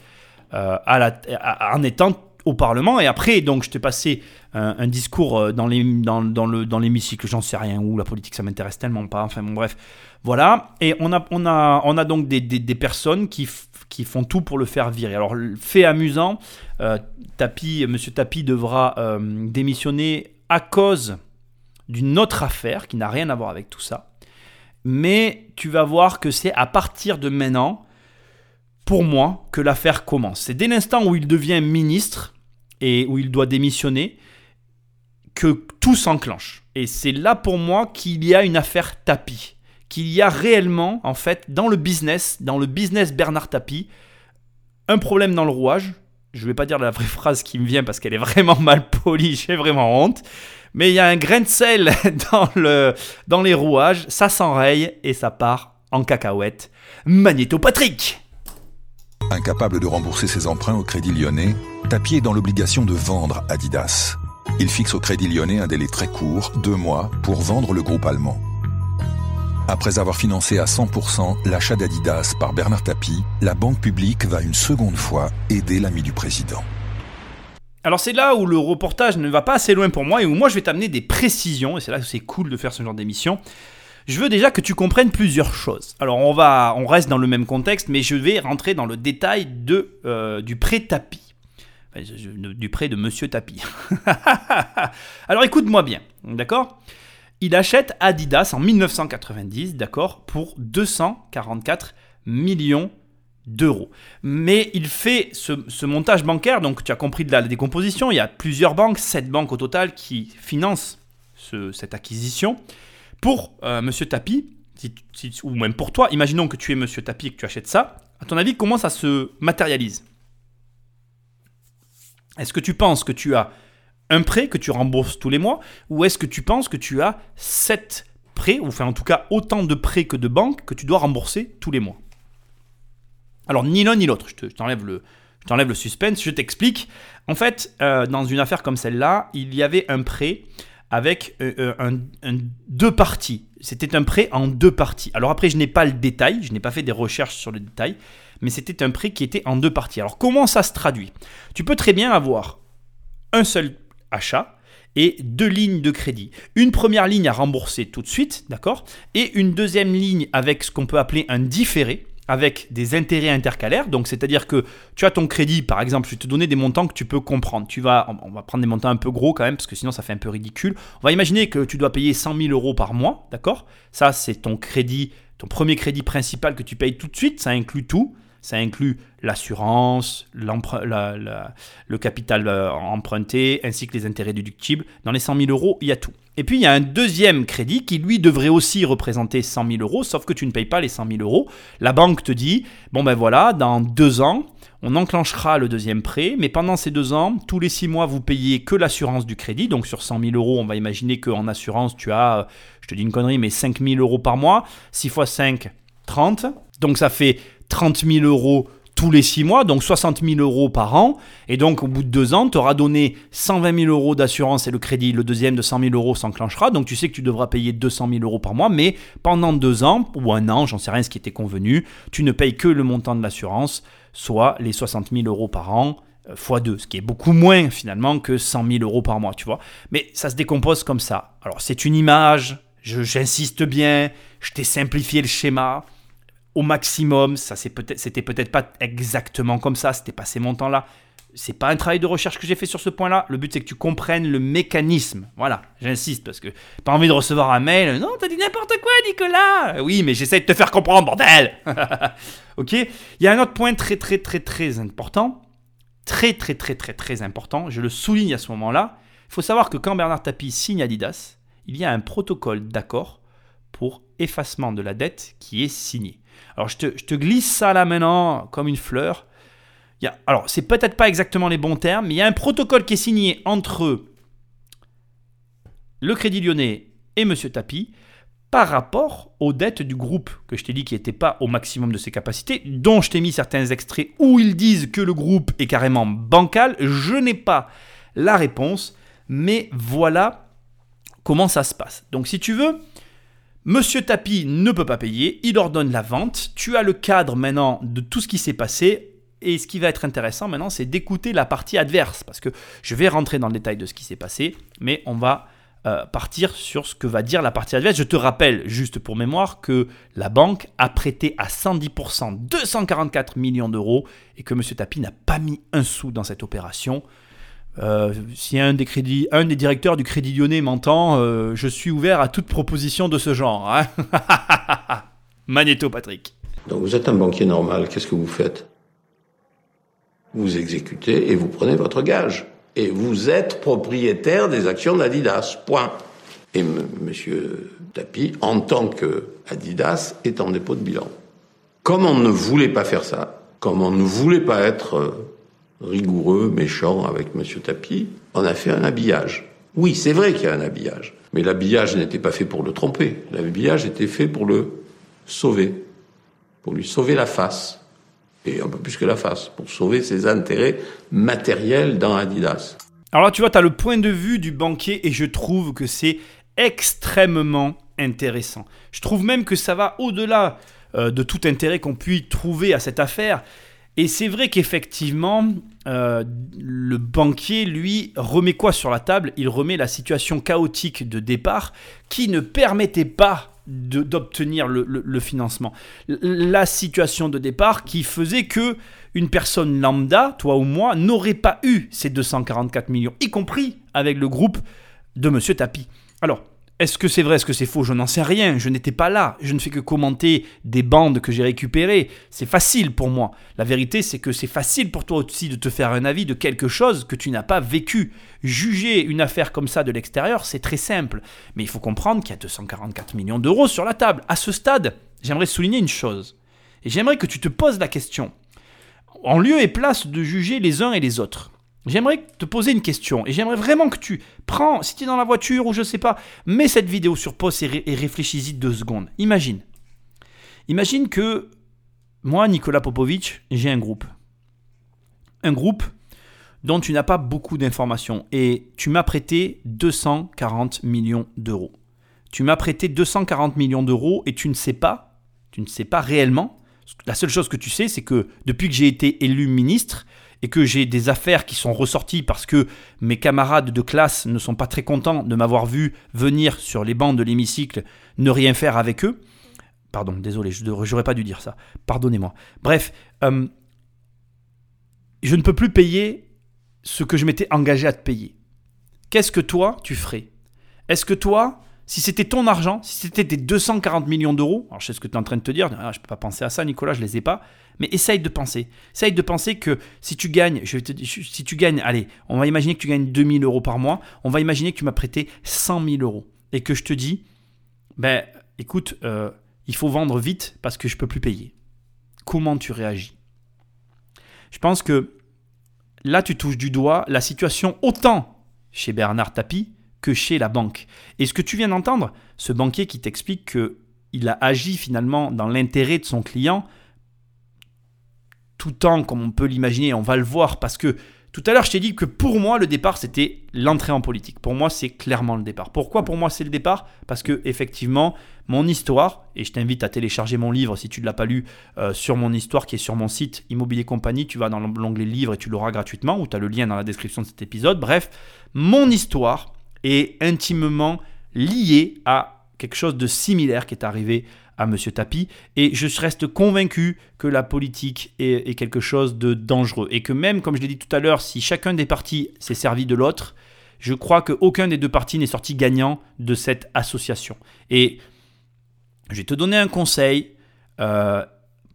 euh, en étant au Parlement. Et après, donc, je t'ai passé un, un discours euh, dans l'hémi- dans, dans l'hémicycle, j'en sais rien où, la politique, ça m'intéresse tellement pas. Enfin, bon, bref. Voilà. Et on a, on a, on a donc des, personnes qui, qui font tout pour le faire virer. Alors, fait amusant, euh, Tapi, Monsieur Tapi devra euh, démissionner à cause d'une autre affaire qui n'a rien à voir avec tout ça. Mais tu vas voir que c'est à partir de maintenant, pour moi, que l'affaire commence. C'est dès l'instant où il devient ministre et où il doit démissionner que tout s'enclenche. Et c'est là pour moi qu'il y a une affaire Tapi. Qu'il y a réellement, en fait, dans le business, dans le business Bernard Tapi, un problème dans le rouage. Je ne vais pas dire la vraie phrase qui me vient parce qu'elle est vraiment mal polie, j'ai vraiment honte. Mais il y a un grain de sel dans, le, dans les rouages, ça s'enraye et ça part en cacahuète. Magnéto Patrick Incapable de rembourser ses emprunts au Crédit Lyonnais, Tapi est dans l'obligation de vendre Adidas. Il fixe au Crédit Lyonnais un délai très court, deux mois, pour vendre le groupe allemand. Après avoir financé à 100% l'achat d'Adidas par Bernard Tapie, la banque publique va une seconde fois aider l'ami du président. Alors c'est là où le reportage ne va pas assez loin pour moi et où moi je vais t'amener des précisions, et c'est là que c'est cool de faire ce genre d'émission. Je veux déjà que tu comprennes plusieurs choses. Alors on va, on reste dans le même contexte, mais je vais rentrer dans le détail euh, du prêt-tapis. Je- du prêt de Monsieur Tapis. Alors écoute-moi bien, d'accord? Il achète Adidas en 1990, d'accord, pour 244 millions d'euros. Mais il fait ce, montage bancaire, donc tu as compris de la, décomposition, il y a plusieurs banques, 7 banques au total qui financent cette acquisition. Pour euh, Monsieur Tapi, ou même pour toi, imaginons que tu es Monsieur Tapi et que tu achètes ça, à ton avis, comment ça se matérialise? Est-ce que tu penses que tu as un prêt que tu rembourses tous les mois, ou est-ce que tu penses que tu as 7 prêts, ou enfin en tout cas autant de prêts que de banques que tu dois rembourser tous les mois? Alors, ni l'un ni l'autre, je t'enlève le, suspense, je t'explique. En fait, euh, dans une affaire comme celle-là, il y avait un prêt avec euh, euh, deux parties. C'était un prêt en deux parties. Alors après, je n'ai pas le détail, je n'ai pas fait des recherches sur le détail, mais c'était un prêt qui était en deux parties. Alors comment ça se traduit? Tu peux très bien avoir un seul achat et deux lignes de crédit. Une première ligne à rembourser tout de suite, d'accord? Et une deuxième ligne avec ce qu'on peut appeler un différé avec des intérêts intercalaires. Donc, c'est-à-dire que tu as ton crédit, par exemple, je vais te donner des montants que tu peux comprendre. Tu vas, on va prendre des montants un peu gros quand même, parce que sinon ça fait un peu ridicule. On va imaginer que tu dois payer 100 000 euros par mois, d'accord? Ça, c'est ton crédit, ton premier crédit principal que tu payes tout de suite. Ça inclut tout. Ça inclut l'assurance, le capital euh, emprunté, ainsi que les intérêts déductibles. Dans les 100 000 euros, il y a tout. Et puis il y a un deuxième crédit qui lui devrait aussi représenter 100 000 euros, sauf que tu ne payes pas les 100 000 euros. La banque te dit, bon ben voilà, dans deux ans, on enclenchera le deuxième prêt, mais pendant ces deux ans, tous les six mois, vous payez que l'assurance du crédit. Donc sur 100 000 euros, on va imaginer qu'en assurance, tu as, je te dis une connerie, mais 5 000 euros par mois. 6 fois 5, 30. Donc ça fait 30 000 euros tous les 6 mois, donc 60 000 euros par an. Et donc, au bout de 2 ans, tu auras donné 120 000 euros d'assurance et le crédit, le deuxième de 100 000 euros s'enclenchera. Donc, tu sais que tu devras payer 200 000 euros par mois, mais pendant 2 ans, ou un an, j'en sais rien ce qui était convenu, tu ne payes que le montant de l'assurance, soit les 60 000 euros par an euh, fois 2, ce qui est beaucoup moins finalement que 100 000 euros par mois, tu vois. Mais ça se décompose comme ça. Alors, c'est une image, j'insiste bien, je t'ai simplifié le schéma au maximum. Ça, c'était peut-être pas exactement comme ça, c'était pas ces montants-là. C'est pas un travail de recherche que j'ai fait sur ce point-là. Le but, c'est que tu comprennes le mécanisme. Voilà, j'insiste parce que pas envie de recevoir un mail. Non, t'as dit n'importe quoi, Nicolas. Oui, mais j'essaie de te faire comprendre, bordel. ok. Il y a un autre point très, très, très, très important. Très, très, très, très, très important. Je le souligne à ce moment-là. Il faut savoir que quand Bernard Tapie signe Adidas, il y a un protocole d'accord pour effacement de la dette qui est signé. Alors je te, glisse ça là maintenant comme une fleur. Il y a, alors c'est peut-être pas exactement les bons termes, mais il y a un protocole qui est signé entre le Crédit Lyonnais et M. Tapi par rapport aux dettes du groupe que je t'ai dit qui n'étaient pas au maximum de ses capacités, dont je t'ai mis certains extraits où ils disent que le groupe est carrément bancal. Je n'ai pas la réponse, mais voilà comment ça se passe. Donc si tu veux, Monsieur Tapi ne peut pas payer, il ordonne la vente. Tu as le cadre maintenant de tout ce qui s'est passé. Et ce qui va être intéressant maintenant, c'est d'écouter la partie adverse. Parce que je vais rentrer dans le détail de ce qui s'est passé, mais on va euh, partir sur ce que va dire la partie adverse. Je te rappelle, juste pour mémoire, que la banque a prêté à 110% 244 millions d'euros et que Monsieur Tapi n'a pas mis un sou dans cette opération. Euh, si un des, directeurs du Crédit Lyonnais m'entend, euh, je suis ouvert à toute proposition de ce genre. Hein. Magnéto, Patrick. Donc vous êtes un banquier normal, qu'est-ce que vous faites? Vous exécutez et vous prenez votre gage. Et vous êtes propriétaire des actions d'Adidas. Point. Et M. Monsieur Tapi, en tant que Adidas, est en dépôt de bilan. Comme on ne voulait pas faire ça, comme on ne voulait pas être euh, rigoureux, méchant avec M. Tapi, on a fait un habillage. Oui, c'est vrai qu'il y a un habillage. Mais l'habillage n'était pas fait pour le tromper. L'habillage était fait pour le sauver. Pour lui sauver la face. Et un peu plus que la face. Pour sauver ses intérêts matériels dans Adidas. Alors là, tu vois, tu as le point de vue du banquier et je trouve que c'est extrêmement intéressant. Je trouve même que ça va au-delà euh, de tout intérêt qu'on puisse trouver à cette affaire. Et c'est vrai qu'effectivement, euh, le banquier, lui, remet quoi sur la table? Il remet la situation chaotique de départ qui ne permettait pas d'obtenir le, financement. La situation de départ qui faisait que une personne lambda, toi ou moi, n'aurait pas eu ces 244 millions, y compris avec le groupe de Monsieur Tapi. Alors, Est-ce que c'est vrai, est-ce que c'est faux? Je n'en sais rien, je n'étais pas là, je ne fais que commenter des bandes que j'ai récupérées. C'est facile pour moi. La vérité, c'est que c'est facile pour toi aussi de te faire un avis de quelque chose que tu n'as pas vécu. Juger une affaire comme ça de l'extérieur, c'est très simple. Mais il faut comprendre qu'il y a 244 millions d'euros sur la table. À ce stade, j'aimerais souligner une chose. Et j'aimerais que tu te poses la question. En lieu et place de juger les uns et les autres, J'aimerais te poser une question et j'aimerais vraiment que tu prends, si tu es dans la voiture ou je sais pas, mets cette vidéo sur pause et, réfléchis-y deux secondes. Imagine. Imagine que moi, Nicolas Popovic, j'ai un groupe. Un groupe dont tu n'as pas beaucoup d'informations et tu m'as prêté 240 millions d'euros. Tu m'as prêté 240 millions d'euros et tu ne sais pas, tu ne sais pas réellement. La seule chose que tu sais, c'est que depuis que j'ai été élu ministre, et que j'ai des affaires qui sont ressorties parce que mes camarades de classe ne sont pas très contents de m'avoir vu venir sur les bancs de l'hémicycle ne rien faire avec eux. Pardon, désolé, je n'aurais pas dû dire ça. Pardonnez-moi. Bref, euh, je ne peux plus payer ce que je m'étais engagé à te payer. Qu'est-ce que toi, tu ferais? Est-ce que toi, si c'était ton argent, si c'était tes 240 millions d'euros, alors je sais ce que tu es en train de te dire, ah, je ne peux pas penser à ça, Nicolas, je ne les ai pas, mais essaye de penser. Essaye de penser que si tu gagnes, je si tu gagnes, allez, on va imaginer que tu gagnes 2000 euros par mois, on va imaginer que tu m'as prêté 100 000 euros et que je te dis, ben écoute, euh, il faut vendre vite parce que je peux plus payer. Comment tu réagis? Je pense que là, tu touches du doigt la situation autant chez Bernard Tapie que chez la banque. Et ce que tu viens d'entendre, ce banquier qui t'explique que il a agi finalement dans l'intérêt de son client, tout temps comme on peut l'imaginer, on va le voir parce que tout à l'heure je t'ai dit que pour moi le départ c'était l'entrée en politique. Pour moi c'est clairement le départ. Pourquoi pour moi c'est le départ? Parce que effectivement mon histoire, et je t'invite à télécharger mon livre si tu ne l'as pas lu euh, sur mon histoire qui est sur mon site Immobilier Compagnie, tu vas dans l'onglet livre et tu l'auras gratuitement ou tu as le lien dans la description de cet épisode. Bref, mon histoire est intimement lié à quelque chose de similaire qui est arrivé à M. Tapi. Et je reste convaincu que la politique est, quelque chose de dangereux. Et que même, comme je l'ai dit tout à l'heure, si chacun des partis s'est servi de l'autre, je crois qu'aucun des deux partis n'est sorti gagnant de cette association. Et je vais te donner un conseil, euh,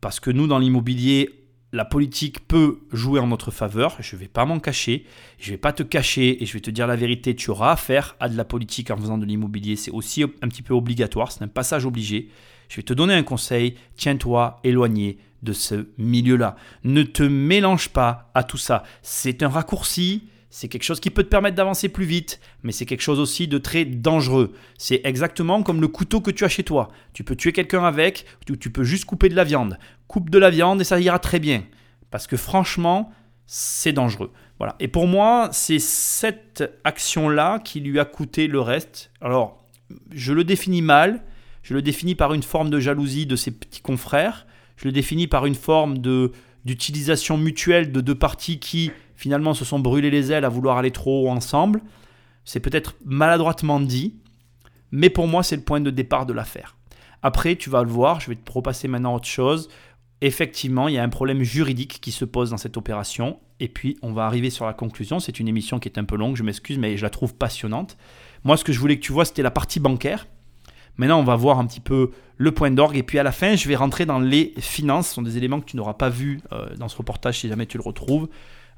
parce que nous, dans l'immobilier, la politique peut jouer en notre faveur, je ne vais pas m'en cacher, je ne vais pas te cacher et je vais te dire la vérité, tu auras affaire à de la politique en faisant de l'immobilier, c'est aussi un petit peu obligatoire, c'est un passage obligé. Je vais te donner un conseil, tiens-toi éloigné de ce milieu-là. Ne te mélange pas à tout ça. C'est un raccourci, c'est quelque chose qui peut te permettre d'avancer plus vite, mais c'est quelque chose aussi de très dangereux. C'est exactement comme le couteau que tu as chez toi. Tu peux tuer quelqu'un avec, ou tu peux juste couper de la viande. Coupe de la viande et ça ira très bien. Parce que franchement, c'est dangereux. Voilà. Et pour moi, c'est cette action-là qui lui a coûté le reste. Alors, je le définis mal. Je le définis par une forme de jalousie de ses petits confrères. Je le définis par une forme d'utilisation mutuelle de deux parties qui finalement se sont brûlés les ailes à vouloir aller trop haut ensemble. C'est peut-être maladroitement dit, mais pour moi c'est le point de départ de l'affaire. Après, tu vas le voir, je vais te repasser maintenant autre chose. Effectivement, il y a un problème juridique qui se pose dans cette opération. Et puis, on va arriver sur la conclusion. C'est une émission qui est un peu longue, je m'excuse, mais je la trouve passionnante. Moi, ce que je voulais que tu vois, c'était la partie bancaire. Maintenant, on va voir un petit peu le point d'orgue. Et puis à la fin, je vais rentrer dans les finances. Ce sont des éléments que tu n'auras pas vus euh, dans ce reportage si jamais tu le retrouves.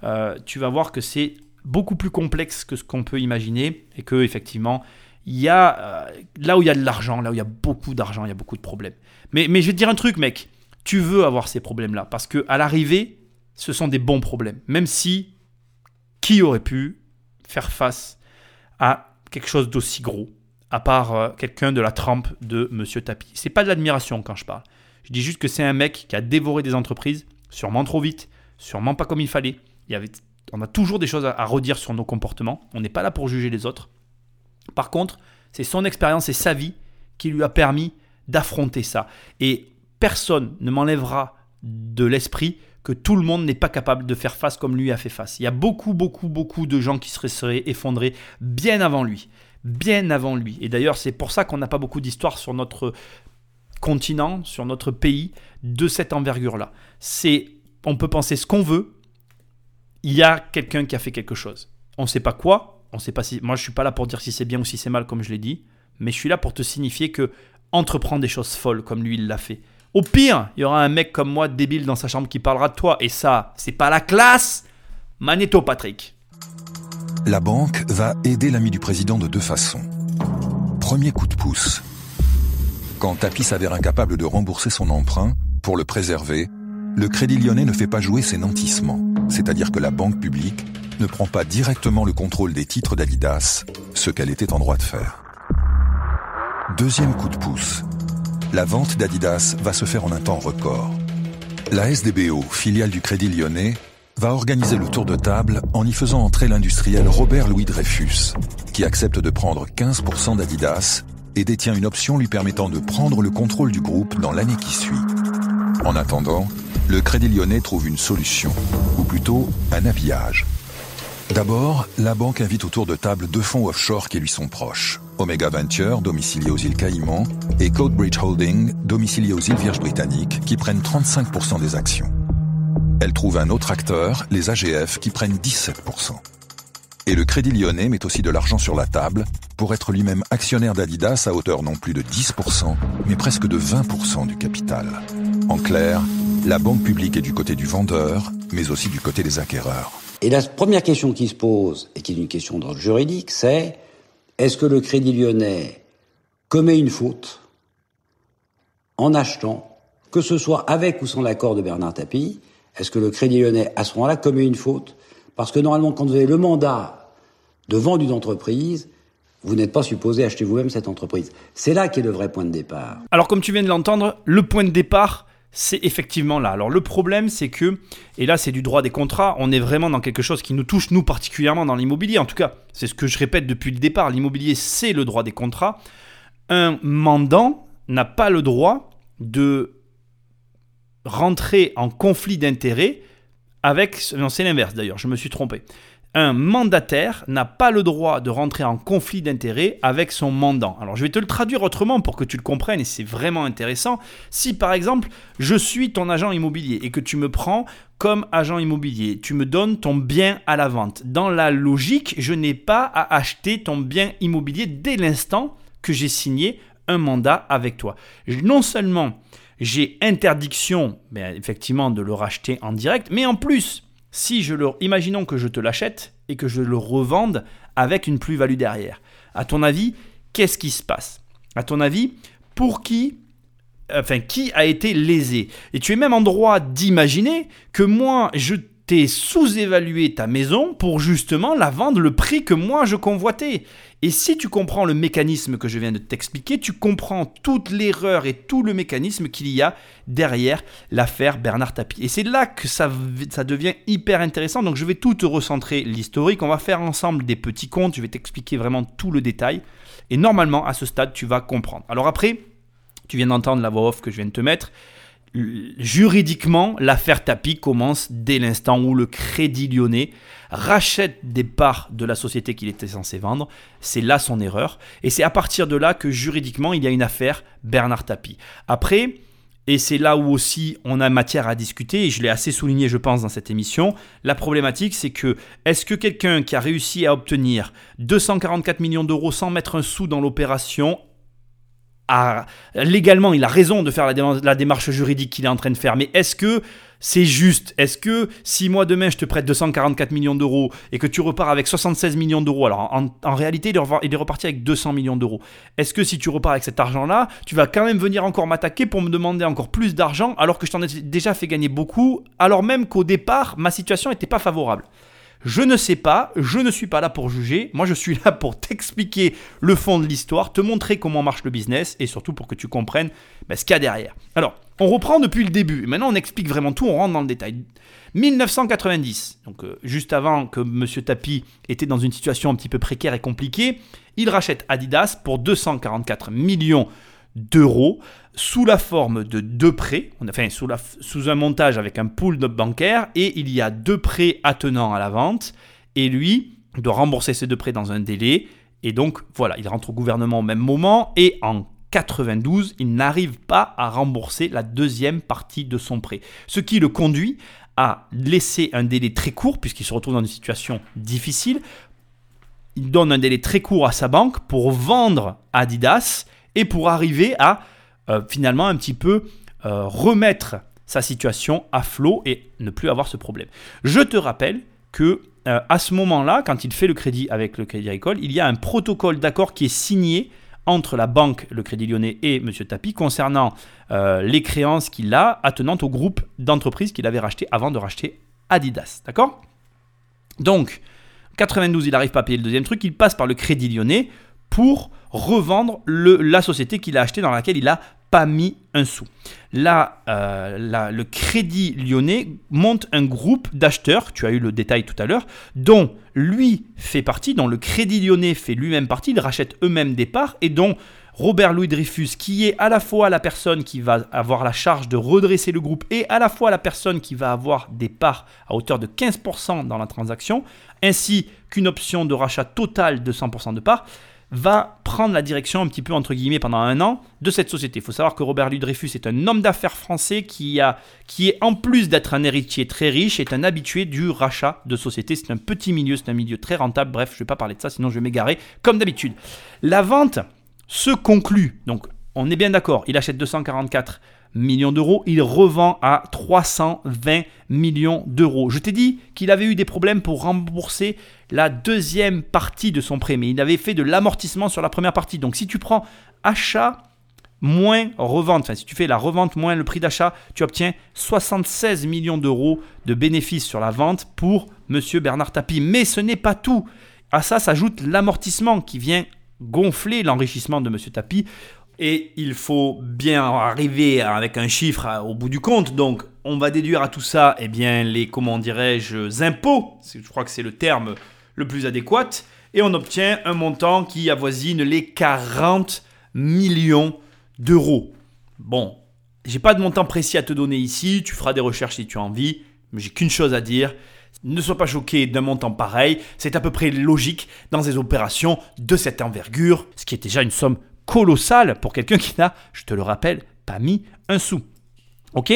Euh, tu vas voir que c'est beaucoup plus complexe que ce qu'on peut imaginer et que effectivement il y a euh, là où il y a de l'argent, là où il y a beaucoup d'argent, il y a beaucoup de problèmes. Mais, mais je vais te dire un truc, mec. Tu veux avoir ces problèmes-là parce que à l'arrivée, ce sont des bons problèmes. Même si qui aurait pu faire face à quelque chose d'aussi gros, à part euh, quelqu'un de la trempe de Monsieur Tapi. C'est pas de l'admiration quand je parle. Je dis juste que c'est un mec qui a dévoré des entreprises, sûrement trop vite, sûrement pas comme il fallait, on a toujours des choses à, redire sur nos comportements. On n'est pas là pour juger les autres. Par contre, c'est son expérience et sa vie qui lui a permis d'affronter ça. Et personne ne m'enlèvera de l'esprit que tout le monde n'est pas capable de faire face comme lui a fait face. Il y a beaucoup, beaucoup, beaucoup de gens qui se seraient effondrés bien avant lui. Bien avant lui. Et d'ailleurs, c'est pour ça qu'on n'a pas beaucoup d'histoires sur notre continent, sur notre pays, de cette envergure-là. C'est, on peut penser ce qu'on veut, il y a quelqu'un qui a fait quelque chose. On ne sait pas quoi, on sait pas si. Moi, je suis pas là pour dire si c'est bien ou si c'est mal, comme je l'ai dit. mais je suis là pour te signifier que entreprends des choses folles comme lui il l'a fait. Au pire, il y aura un mec comme moi débile dans sa chambre qui parlera de toi et ça, c'est pas la classe. Magneto Patrick. La banque va aider l'ami du président de deux façons. Premier coup de pouce. Quand Tapi s'avère incapable de rembourser son emprunt, pour le préserver, le Crédit Lyonnais ne fait pas jouer ses nantissements, c'est-à-dire que la banque publique ne prend pas directement le contrôle des titres d'Adidas, ce qu'elle était en droit de faire. Deuxième coup de pouce. La vente d'Adidas va se faire en un temps record. La SDBO, filiale du Crédit Lyonnais, va organiser le tour de table en y faisant entrer l'industriel Robert Louis Dreyfus, qui accepte de prendre 15% d'Adidas et détient une option lui permettant de prendre le contrôle du groupe dans l'année qui suit. En attendant, le Crédit Lyonnais trouve une solution, ou plutôt un habillage. D'abord, la banque invite autour de table deux fonds offshore qui lui sont proches. Omega Venture, domicilié aux îles Caïmans, et Codebridge Holding, domicilié aux îles Vierges britanniques, qui prennent 35% des actions. Elle trouve un autre acteur, les AGF, qui prennent 17%. Et le Crédit Lyonnais met aussi de l'argent sur la table pour être lui-même actionnaire d'Adidas à hauteur non plus de 10%, mais presque de 20% du capital. En clair, la banque publique est du côté du vendeur, mais aussi du côté des acquéreurs. Et la première question qui se pose, et qui est une question d'ordre juridique, c'est est-ce que le Crédit Lyonnais commet une faute en achetant, que ce soit avec ou sans l'accord de Bernard Tapie, est-ce que le Crédit Lyonnais, à ce moment-là, commet une faute Parce que normalement, quand vous avez le mandat de vendre une entreprise, vous n'êtes pas supposé acheter vous-même cette entreprise. C'est là qu'est le vrai point de départ. Alors, comme tu viens de l'entendre, le point de départ, c'est effectivement là. Alors, le problème, c'est que, et là, c'est du droit des contrats, on est vraiment dans quelque chose qui nous touche, nous, particulièrement dans l'immobilier. En tout cas, c'est ce que je répète depuis le départ. L'immobilier, c'est le droit des contrats. Un mandant n'a pas le droit de rentrer en conflit d'intérêts avec... Non, c'est l'inverse d'ailleurs, je me suis trompé. Un mandataire n'a pas le droit de rentrer en conflit d'intérêts avec son mandant. Alors je vais te le traduire autrement pour que tu le comprennes et c'est vraiment intéressant. Si par exemple je suis ton agent immobilier et que tu me prends comme agent immobilier, tu me donnes ton bien à la vente. Dans la logique, je n'ai pas à acheter ton bien immobilier dès l'instant que j'ai signé un mandat avec toi. Non seulement j'ai interdiction, ben, effectivement, de le racheter en direct, mais en plus, si je le, imaginons que je te l'achète et que je le revende avec une plus-value derrière. À ton avis, qu'est-ce qui se passe? À ton avis, pour qui enfin qui a été lésé? Et tu es même en droit d'imaginer que moi je t'ai sous-évalué ta maison pour justement la vendre le prix que moi je convoitais. Et si tu comprends le mécanisme que je viens de t'expliquer, tu comprends toute l'erreur et tout le mécanisme qu'il y a derrière l'affaire Bernard Tapie. Et c'est là que ça, ça devient hyper intéressant. Donc je vais tout te recentrer l'historique. On va faire ensemble des petits comptes. Je vais t'expliquer vraiment tout le détail. Et normalement, à ce stade, tu vas comprendre. Alors après, tu viens d'entendre la voix off que je viens de te mettre juridiquement, l'affaire Tapi commence dès l'instant où le Crédit Lyonnais rachète des parts de la société qu'il était censé vendre. C'est là son erreur. Et c'est à partir de là que juridiquement, il y a une affaire Bernard Tapie. Après, et c'est là où aussi on a matière à discuter, et je l'ai assez souligné, je pense, dans cette émission. La problématique, c'est que est-ce que quelqu'un qui a réussi à obtenir 244 millions d'euros sans mettre un sou dans l'opération légalement, il a raison de faire la, démarche juridique qu'il est en train de faire. Mais est-ce que c'est juste? Est-ce que si moi demain je te prête 244 millions d'euros et que tu repars avec 76 millions d'euros, alors en, réalité il est reparti avec 200 millions d'euros, est-ce que si tu repars avec cet argent-là, tu vas quand même venir encore m'attaquer pour me demander encore plus d'argent alors que je t'en ai déjà fait gagner beaucoup, alors même qu'au départ ma situation n'était pas favorable? Je ne sais pas, je ne suis pas là pour juger, moi je suis là pour t'expliquer le fond de l'histoire, te montrer comment marche le business et surtout pour que tu comprennes bah, ce qu'il y a derrière. Alors, on reprend depuis le début, maintenant on explique vraiment tout, on rentre dans le détail. 1990, donc euh, juste avant que M. Tapi était dans une situation un petit peu précaire et compliquée, il rachète Adidas pour 244 millions d'euros sous la forme de deux prêts, enfin sous, sous un montage avec un pool de bancaire, et il y a deux prêts attenants à la vente, et lui doit rembourser ces deux prêts dans un délai, et donc voilà, il rentre au gouvernement au même moment, et en 92, il n'arrive pas à rembourser la deuxième partie de son prêt, ce qui le conduit à laisser un délai très court, puisqu'il se retrouve dans une situation difficile, il donne un délai très court à sa banque pour vendre Adidas et pour arriver à euh, finalement un petit peu euh, remettre sa situation à flot et ne plus avoir ce problème. Je te rappelle que euh, à ce moment-là, quand il fait le crédit avec le Crédit Agricole, il y a un protocole d'accord qui est signé entre la banque, le Crédit Lyonnais et M. Tapi concernant les créances qu'il a attenantes au groupe d'entreprises qu'il avait racheté avant de racheter Adidas. D'accord? Donc, 92, il n'arrive pas à payer le deuxième truc, il passe par le Crédit Lyonnais pour revendre la société qu'il a achetée dans laquelle il n'a pas mis un sou. Là, euh, le Crédit Lyonnais monte un groupe d'acheteurs, tu as eu le détail tout à l'heure, dont lui fait partie, dont le Crédit Lyonnais fait lui-même partie, ils rachètent eux-mêmes des parts et dont Robert Louis Dreyfus, qui est à la fois la personne qui va avoir la charge de redresser le groupe et à la fois la personne qui va avoir des parts à hauteur de 15% dans la transaction, ainsi qu'une option de rachat total de 100% de parts, va prendre la direction un petit peu entre guillemets pendant un an de cette société. Il faut savoir que Robert Louis Dreyfus est un homme d'affaires français qui, qui est en plus d'être un héritier très riche, est un habitué du rachat de sociétés. C'est un petit milieu, c'est un milieu très rentable. Bref, je ne vais pas parler de ça, sinon je vais m'égarer comme d'habitude. La vente se conclut. Donc, on est bien d'accord, il achète 244 millions d'euros, il revend à 320 millions d'euros. Je t'ai dit qu'il avait eu des problèmes pour rembourser la deuxième partie de son prêt, mais il avait fait de l'amortissement sur la première partie. Donc si tu prends achat moins revente, enfin si tu fais la revente moins le prix d'achat, tu obtiens 76 millions d'euros de bénéfices sur la vente pour monsieur Bernard Tapie. Mais ce n'est pas tout. À ça s'ajoute l'amortissement qui vient gonfler l'enrichissement de M. Tapi. Et il faut bien arriver avec un chiffre au bout du compte. Donc, on va déduire à tout ça, eh bien, les, comment dirais-je, impôts. Je crois que c'est le terme le plus adéquat. Et on obtient un montant qui avoisine les 40 millions d'euros. Bon, j'ai pas de montant précis à te donner ici. Tu feras des recherches si tu as envie. Mais j'ai qu'une chose à dire, ne sois pas choqué d'un montant pareil, c'est à peu près logique dans des opérations de cette envergure, ce qui est déjà une somme colossale pour quelqu'un qui n'a, je te le rappelle, pas mis un sou. Ok?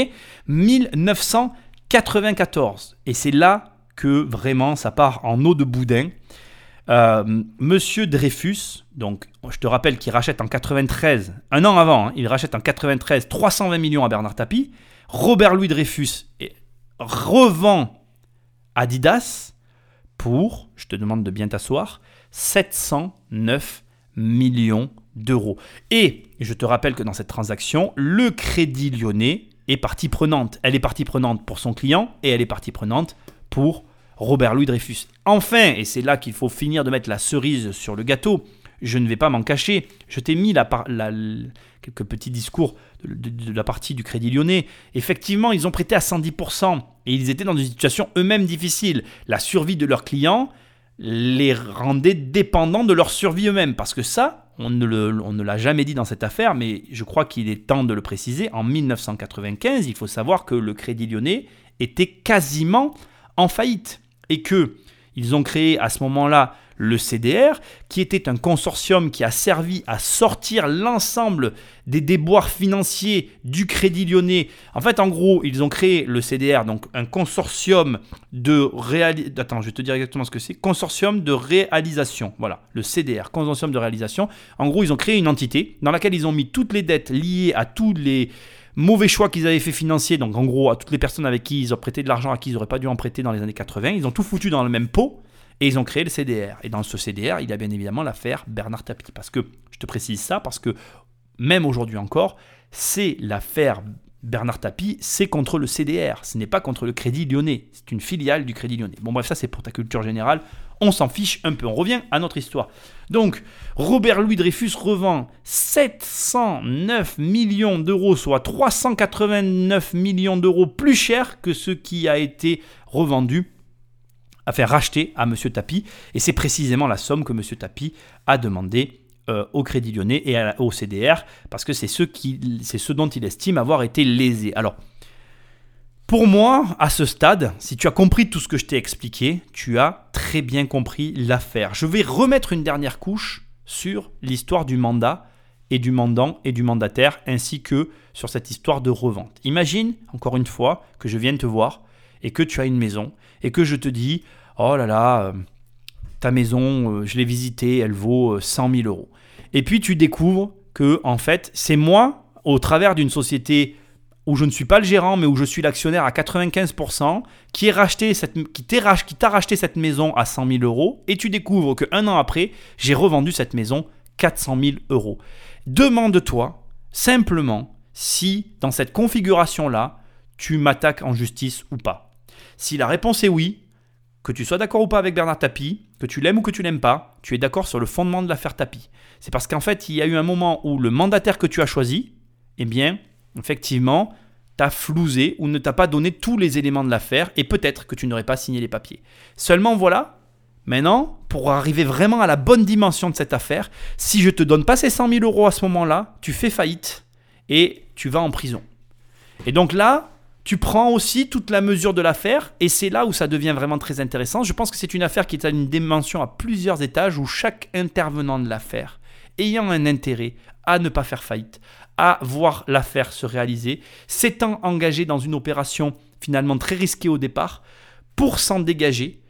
1994. Et c'est là que vraiment ça part en eau de boudin. Euh, Monsieur Dreyfus, donc je te rappelle qu'il rachète en 93, un an avant, hein, il rachète en 93 320 millions à Bernard Tapie. Robert Louis Dreyfus revend Adidas pour, je te demande de bien t'asseoir, 709 millions d'euros. Et je te rappelle que dans cette transaction, le Crédit Lyonnais est partie prenante. Elle est partie prenante pour son client et elle est partie prenante pour Robert Louis Dreyfus. Enfin, et c'est là qu'il faut finir de mettre la cerise sur le gâteau, je ne vais pas m'en cacher, je t'ai mis la, quelques petits discours de, la partie du Crédit Lyonnais. Effectivement, ils ont prêté à 110% et ils étaient dans une situation eux-mêmes difficile. La survie de leurs clients les rendait dépendants de leur survie eux-mêmes. Parce que ça, on ne, l'a jamais dit dans cette affaire, mais je crois qu'il est temps de le préciser. En 1995, il faut savoir que le Crédit Lyonnais était quasiment en faillite et que ils ont créé à ce moment-là le CDR, qui était un consortium qui a servi à sortir l'ensemble des déboires financiers du Crédit Lyonnais. En fait, en gros, ils ont créé le CDR, donc un consortium de réalisation. Attends, je vais te dire exactement ce que c'est. Consortium de réalisation. Voilà, le CDR, consortium de réalisation. En gros, ils ont créé une entité dans laquelle ils ont mis toutes les dettes liées à tous les mauvais choix qu'ils avaient fait financiers, donc en gros à toutes les personnes avec qui ils ont prêté de l'argent à qui ils n'auraient pas dû en prêter dans les années 80, ils ont tout foutu dans le même pot et ils ont créé le CDR. Et dans ce CDR, il y a bien évidemment l'affaire Bernard Tapie. Parce que, je te précise ça, parce que même aujourd'hui encore, c'est l'affaire Bernard Tapie, c'est contre le CDR. Ce n'est pas contre le Crédit Lyonnais. C'est une filiale du Crédit Lyonnais. Bon, bref, ça c'est pour ta culture générale. On s'en fiche un peu. On revient à notre histoire. Donc, Robert Louis Dreyfus revend 709 millions d'euros, soit 389 millions d'euros plus cher que ce qui a été revendu à faire racheter à M. Tapi. Et c'est précisément la somme que M. Tapi a demandé euh, au Crédit Lyonnais et au CDR, parce que c'est ce, qui, ce dont il estime avoir été lésé. Alors, pour moi, à ce stade, si tu as compris tout ce que je t'ai expliqué, tu as très bien compris l'affaire. Je vais remettre une dernière couche sur l'histoire du mandat et du mandant et du mandataire, ainsi que sur cette histoire de revente. Imagine, encore une fois, que je vienne te voir et que tu as une maison et que je te dis, oh là là, euh, ta maison, euh, je l'ai visitée, elle vaut euh, 100 000 euros. Et puis tu découvres que en fait, c'est moi, au travers d'une société où je ne suis pas le gérant, mais où je suis l'actionnaire à 95%, qui, ai racheté cette, t'a racheté cette maison à 100 000 euros, et tu découvres qu'un an après, j'ai revendu cette maison 400 000 euros. Demande-toi simplement si, dans cette configuration-là, tu m'attaques en justice ou pas. Si la réponse est oui, que tu sois d'accord ou pas avec Bernard Tapie, que tu l'aimes ou que tu l'aimes pas, tu es d'accord sur le fondement de l'affaire Tapie. C'est parce qu'en fait, il y a eu un moment où le mandataire que tu as choisi, eh bien, effectivement, t'a flousé ou ne t'a pas donné tous les éléments de l'affaire et peut-être que tu n'aurais pas signé les papiers. Seulement voilà, maintenant, pour arriver vraiment à la bonne dimension de cette affaire, si je te donne pas ces 100 000 euros à ce moment-là, tu fais faillite et tu vas en prison. Et donc là, tu prends aussi toute la mesure de l'affaire et c'est là où ça devient vraiment très intéressant. Je pense que c'est une affaire qui est à une dimension à plusieurs étages où chaque intervenant de l'affaire, ayant un intérêt à ne pas faire faillite, à voir l'affaire se réaliser, s'étant engagé dans une opération finalement très risquée au départ, pour s'en dégager,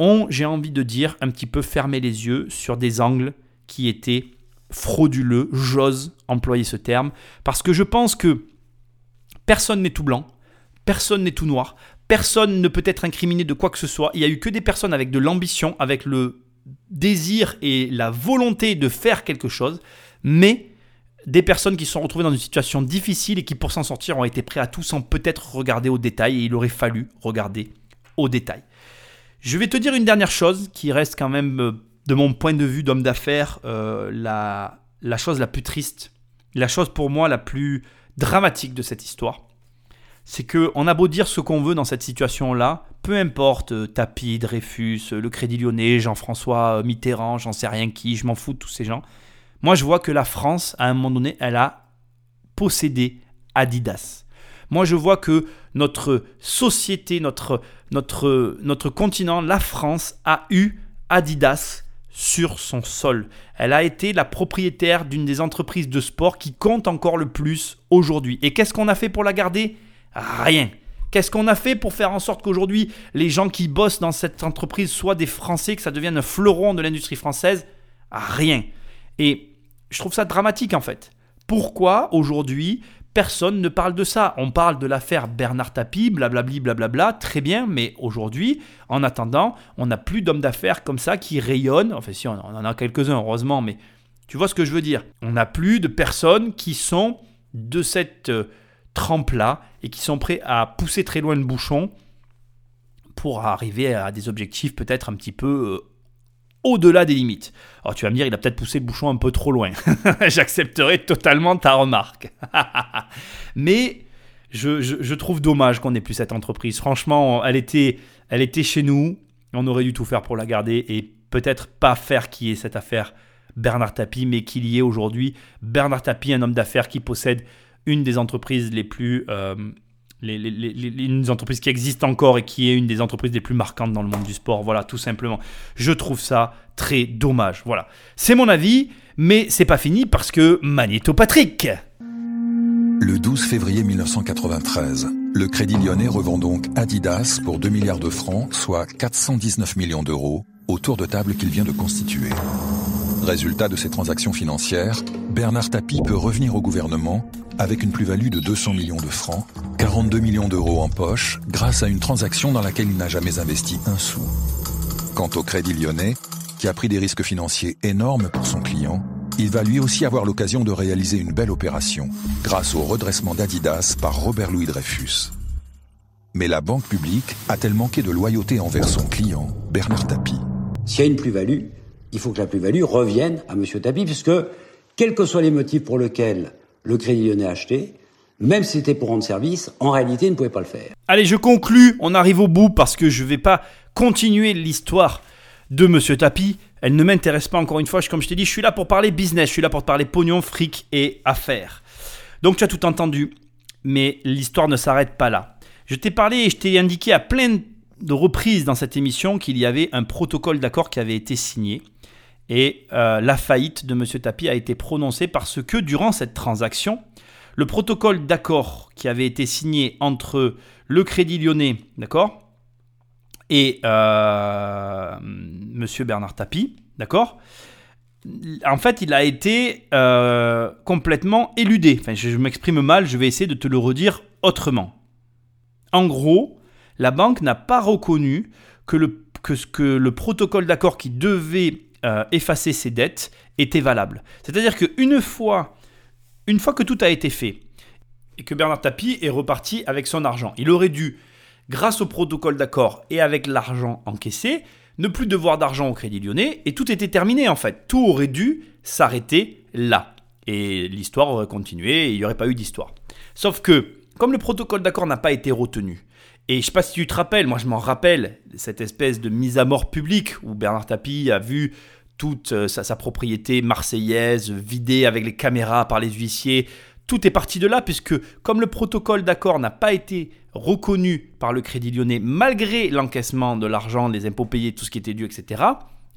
ont, j'ai envie de dire, un petit peu fermé les yeux sur des angles qui étaient frauduleux, j'ose employer ce terme, parce que je pense que personne n'est tout blanc, personne n'est tout noir, personne ne peut être incriminé de quoi que ce soit. Il n'y a eu que des personnes avec de l'ambition, avec le désir et la volonté de faire quelque chose, mais des personnes qui se sont retrouvées dans une situation difficile et qui pour s'en sortir ont été prêts à tout sans peut-être regarder au détail, et il aurait fallu regarder au détail. Je vais te dire une dernière chose qui reste quand même, euh, de mon point de vue d'homme d'affaires, euh, la, la chose la plus triste, la chose pour moi la plus dramatique de cette histoire. C'est que on a beau dire ce qu'on veut dans cette situation-là, peu importe euh, Tapi, Dreyfus, euh, le Crédit Lyonnais, Jean-François euh, Mitterrand, j'en sais rien qui, je m'en fous de tous ces gens. Moi, je vois que la France, à un moment donné, elle a possédé Adidas. Moi, je vois que notre société, notre, notre, notre continent, la France, a eu Adidas sur son sol. Elle a été la propriétaire d'une des entreprises de sport qui compte encore le plus aujourd'hui. Et qu'est-ce qu'on a fait pour la garder? Rien. Qu'est-ce qu'on a fait pour faire en sorte qu'aujourd'hui, les gens qui bossent dans cette entreprise soient des Français, que ça devienne un fleuron de l'industrie française? Rien. Et je trouve ça dramatique en fait. Pourquoi aujourd'hui personne ne parle de ça On parle de l'affaire Bernard Tapie, blablabli, blablabla, très bien, mais aujourd'hui, en attendant, on n'a plus d'hommes d'affaires comme ça qui rayonnent. Enfin, si, on en a quelques-uns, heureusement, mais tu vois ce que je veux dire On n'a plus de personnes qui sont de cette euh, trempe-là et qui sont prêts à pousser très loin le bouchon pour arriver à des objectifs peut-être un petit peu euh, au-delà des limites. Alors tu vas me dire, il a peut-être poussé le bouchon un peu trop loin. J'accepterai totalement ta remarque. Mais je, je- je trouve dommage qu'on n'ait plus cette entreprise. Franchement, elle était, elle était chez nous. On aurait dû tout faire pour la garder et peut-être pas faire qui est cette affaire Bernard Tapie, mais qu'il y ait aujourd'hui Bernard Tapie, un homme d'affaires qui possède une des entreprises les plus... euh, les, une des entreprises qui existe encore et qui est une des entreprises les plus marquantes dans le monde du sport. Voilà, tout simplement. Je trouve ça très dommage. Voilà. C'est mon avis, mais c'est pas fini parce que Magneto Patrick. Le 12 février 1993, le Crédit Lyonnais revend donc Adidas pour 2 milliards de francs, soit 419 millions d'euros, au tour de table qu'il vient de constituer. Résultat de ces transactions financières, Bernard Tapie peut revenir au gouvernement avec une plus-value de 200 millions de francs, 42 millions d'euros en poche, grâce à une transaction dans laquelle il n'a jamais investi un sou. Quant au Crédit Lyonnais, qui a pris des risques financiers énormes pour son client, il va lui aussi avoir l'occasion de réaliser une belle opération, grâce au redressement d'Adidas par Robert Louis Dreyfus. Mais la banque publique a-t-elle manqué de loyauté envers son client, Bernard Tapie S'il y a une plus-value, il faut que la plus-value revienne à M. Tapie, puisque, quels que soient les motifs pour lesquels le Crédit Lyonnais acheté, même si c'était pour rendre service, en réalité, il ne pouvait pas le faire. Allez, je conclus. On arrive au bout parce que je vais pas continuer l'histoire de Monsieur Tapi. Elle ne m'intéresse pas encore une fois. Comme je t'ai dit, je suis là pour parler business. Je suis là pour te parler pognon, fric et affaires. Donc tu as tout entendu. Mais l'histoire ne s'arrête pas là. Je t'ai parlé et je t'ai indiqué à plein de reprises dans cette émission qu'il y avait un protocole d'accord qui avait été signé. Et euh, la faillite de Monsieur Tapi a été prononcée parce que durant cette transaction, le protocole d'accord qui avait été signé entre le Crédit Lyonnais, d'accord, et euh, Monsieur Bernard Tapie, d'accord en fait, il a été euh, complètement éludé. Enfin, je, je m'exprime mal, je vais essayer de te le redire autrement. En gros, la banque n'a pas reconnu que le, que, que le protocole d'accord qui devait euh, effacer ses dettes était valable. C'est-à-dire qu'une fois, une fois que tout a été fait et que Bernard Tapie est reparti avec son argent, il aurait dû, grâce au protocole d'accord et avec l'argent encaissé, ne plus devoir d'argent au Crédit Lyonnais et tout était terminé en fait. Tout aurait dû s'arrêter là. Et l'histoire aurait continué et il n'y aurait pas eu d'histoire. Sauf que, comme le protocole d'accord n'a pas été retenu, et je sais pas si tu te rappelles, moi je m'en rappelle, cette espèce de mise à mort publique où Bernard Tapie a vu toute euh, sa, propriété marseillaise vidée avec les caméras par les huissiers. Tout est parti de là puisque comme le protocole d'accord n'a pas été reconnu par le Crédit Lyonnais malgré l'encaissement de l'argent, des impôts payés, tout ce qui était dû, etc.,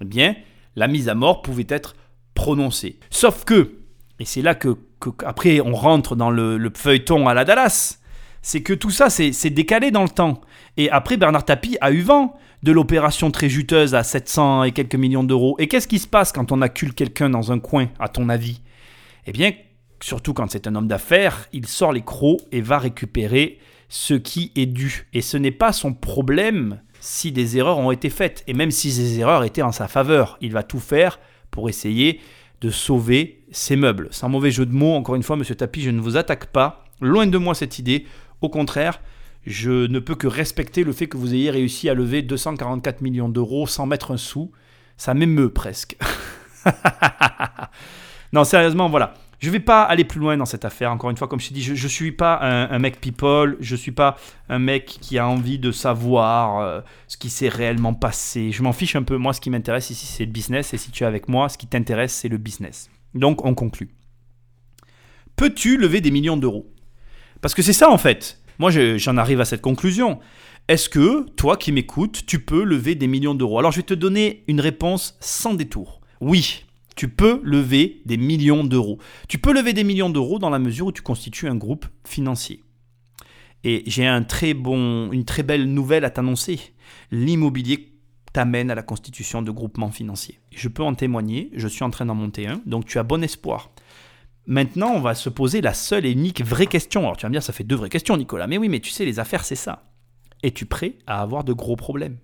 eh bien, la mise à mort pouvait être prononcée. Sauf que, et c'est là que, que- après on rentre dans le feuilleton à la Dallas, c'est que tout ça c'est décalé dans le temps. Et après Bernard Tapie a eu vent de l'opération très juteuse à 700 et quelques millions d'euros. Et qu'est-ce qui se passe quand on accule quelqu'un dans un coin, à ton avis? Eh bien, surtout quand c'est un homme d'affaires, il sort les crocs et va récupérer ce qui est dû. Et ce n'est pas son problème si des erreurs ont été faites. Et même si ces erreurs étaient en sa faveur, il va tout faire pour essayer de sauver ses meubles. Sans mauvais jeu de mots, encore une fois, monsieur Tapi, je ne vous attaque pas. Loin de moi cette idée. Au contraire, je ne peux que respecter le fait que vous ayez réussi à lever 244 millions d'euros sans mettre un sou. Ça m'émeut presque. non, sérieusement, voilà. Je ne vais pas aller plus loin dans cette affaire. Encore une fois, comme je t'ai dit, je ne suis pas un, mec people. Je ne suis pas un mec qui a envie de savoir euh, ce qui s'est réellement passé. Je m'en fiche un peu. Moi, ce qui m'intéresse ici, c'est le business. Et si tu es avec moi, ce qui t'intéresse, c'est le business. Donc, on conclut. Peux-tu lever des millions d'euros? Parce que c'est ça, en fait. Moi, je- j'en arrive à cette conclusion. Est-ce que, toi qui m'écoutes, tu peux lever des millions d'euros? Alors, je vais te donner une réponse sans détour. Oui, tu peux lever des millions d'euros. Tu peux lever des millions d'euros dans la mesure où tu constitues un groupe financier. Et j'ai une très belle nouvelle à t'annoncer. L'immobilier t'amène à la constitution de groupements financiers. Je peux en témoigner, je suis en train d'en monter un, donc tu as bon espoir. Maintenant, on va se poser la seule et unique vraie question. Alors tu vas me dire, ça fait deux vraies questions, Nicolas. Mais oui, mais tu sais, les affaires, c'est ça. Es-tu prêt à avoir de gros problèmes?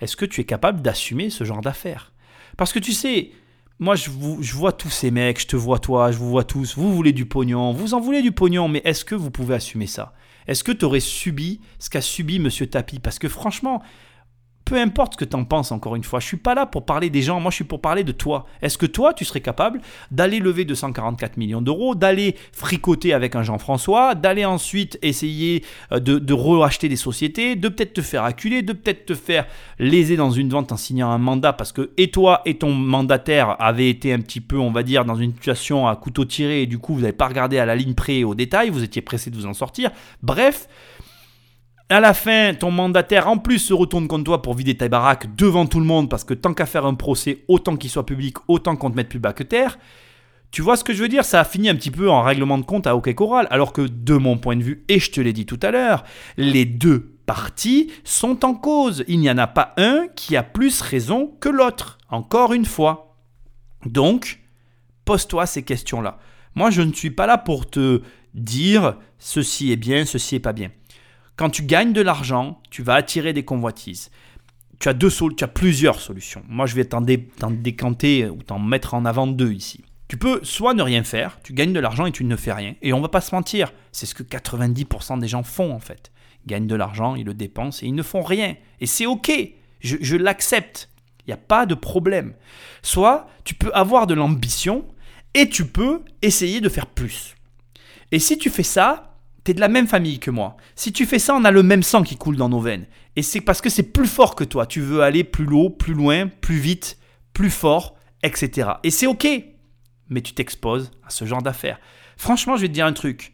Est-ce que tu es capable d'assumer ce genre d'affaires? Parce que tu sais, moi, je, vois tous ces mecs, je te vois toi, je vous vois tous, vous voulez du pognon, vous en voulez du pognon, mais est-ce que vous pouvez assumer ça? Est-ce que tu aurais subi ce qu'a subi Monsieur Tapi? Parce que franchement, peu importe ce que tu en penses, encore une fois, je suis pas là pour parler des gens, moi je suis pour parler de toi. Est-ce que toi, tu serais capable d'aller lever 244 millions d'euros, d'aller fricoter avec un Jean-François, d'aller ensuite essayer euh, de, de racheter des sociétés, de peut-être te faire acculer, de peut-être te faire léser dans une vente en signant un mandat? Parce que et toi et ton mandataire avaient été un petit peu, on va dire, dans une situation à couteau tiré et du coup vous n'avez pas regardé à la ligne près et au détail, vous étiez pressé de vous en sortir. Bref, à la fin, ton mandataire en plus se retourne contre toi pour vider ta baraque devant tout le monde parce que tant qu'à faire un procès, autant qu'il soit public, autant qu'on te mette plus bas que terre. Tu vois ce que je veux dire? Ça a fini un petit peu en règlement de compte à OK Coral, alors que de mon point de vue, et je te l'ai dit tout à l'heure, les deux parties sont en cause. Il n'y en a pas un qui a plus raison que l'autre, encore une fois. Donc, pose-toi ces questions-là. Moi, je ne suis pas là pour te dire ceci est bien, ceci est pas bien. Quand tu gagnes de l'argent, tu vas attirer des convoitises. Tu as, deux tu as plusieurs solutions. Moi, je vais t'en décanter ou t'en mettre en avant deux ici. Tu peux soit ne rien faire, tu gagnes de l'argent et tu ne fais rien. Et on va pas se mentir, c'est ce que 90% des gens font en fait. Ils gagnent de l'argent, ils le dépensent et ils ne font rien. Et c'est ok, je, je l'accepte. Il n'y a pas de problème. Soit tu peux avoir de l'ambition et tu peux essayer de faire plus. Et si tu fais ça, tu es de la même famille que moi. Si tu fais ça, on a le même sang qui coule dans nos veines. Et c'est parce que c'est plus fort que toi. Tu veux aller plus haut, plus loin, plus vite, plus fort, etc. Et c'est ok. Mais tu t'exposes à ce genre d'affaires. Franchement, je vais te dire un truc.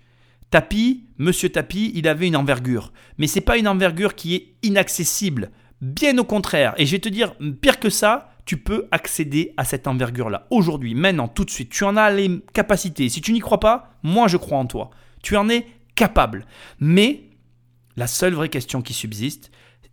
Tapi, monsieur Tapi, il avait une envergure. Mais c'est pas une envergure qui est inaccessible. Bien au contraire. Et je vais te dire, pire que ça, tu peux accéder à cette envergure-là. Aujourd'hui, maintenant, tout de suite. Tu en as les capacités. Si tu n'y crois pas, moi je crois en toi. Tu en es capable. Mais la seule vraie question qui subsiste,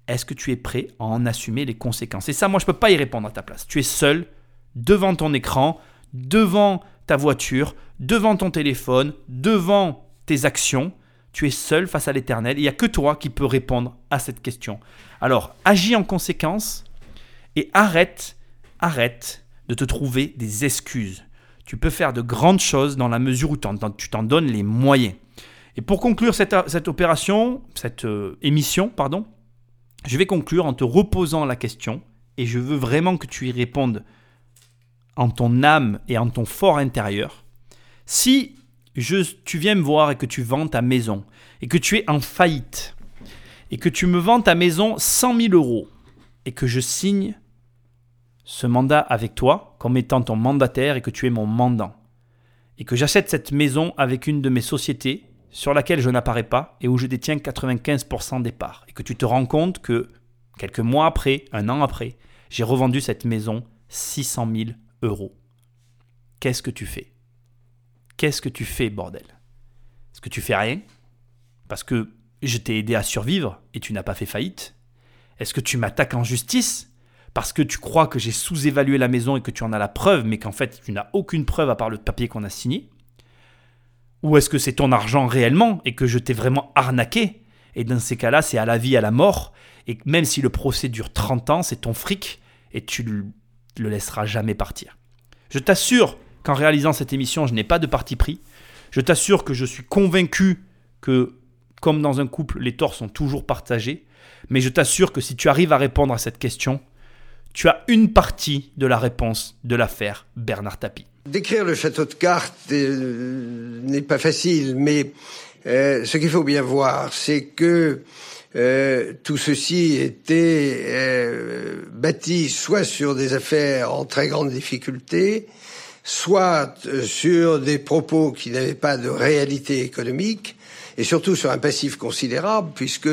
est-ce que tu es prêt à en assumer les conséquences? Et ça, moi, je ne peux pas y répondre à ta place. Tu es seul, devant ton écran, devant ta voiture, devant ton téléphone, devant tes actions. Tu es seul face à l'éternel. Il n'y a que toi qui peux répondre à cette question. Alors, agis en conséquence et arrête, arrête de te trouver des excuses. Tu peux faire de grandes choses dans la mesure où tu t'en donnes les moyens. Et pour conclure cette, opération, cette euh, émission, pardon, je vais conclure en te reposant la question et je veux vraiment que tu y répondes en ton âme et en ton fort intérieur. Si je, tu viens me voir et que tu vends ta maison et que tu es en faillite et que tu me vends ta maison 100 000 euros et que je signe ce mandat avec toi comme étant ton mandataire et que tu es mon mandant et que j'achète cette maison avec une de mes sociétés sur laquelle je n'apparais pas et où je détiens 95% des parts, et que tu te rends compte que quelques mois après, un an après, j'ai revendu cette maison 600 000 euros. Qu'est-ce que tu fais? Qu'est-ce que tu fais, bordel? Est-ce que tu fais rien? Parce que je t'ai aidé à survivre et tu n'as pas fait faillite. Est-ce que tu m'attaques en justice? Parce que tu crois que j'ai sous-évalué la maison et que tu en as la preuve, mais qu'en fait tu n'as aucune preuve à part le papier qu'on a signé? Ou est-ce que c'est ton argent réellement et que je t'ai vraiment arnaqué? Et dans ces cas-là, c'est à la vie, à la mort. Et même si le procès dure 30 ans, c'est ton fric et tu le laisseras jamais partir. Je t'assure qu'en réalisant cette émission, je n'ai pas de parti pris. Je t'assure que je suis convaincu que, comme dans un couple, les torts sont toujours partagés. Mais je t'assure que si tu arrives à répondre à cette question, tu as une partie de la réponse de l'affaire Bernard Tapie. Décrire le château de cartes euh, n'est pas facile, mais euh, ce qu'il faut bien voir, c'est que euh, tout ceci était bâti soit sur des affaires en très grande difficulté, soit sur des propos qui n'avaient pas de réalité économique, et surtout sur un passif considérable, puisque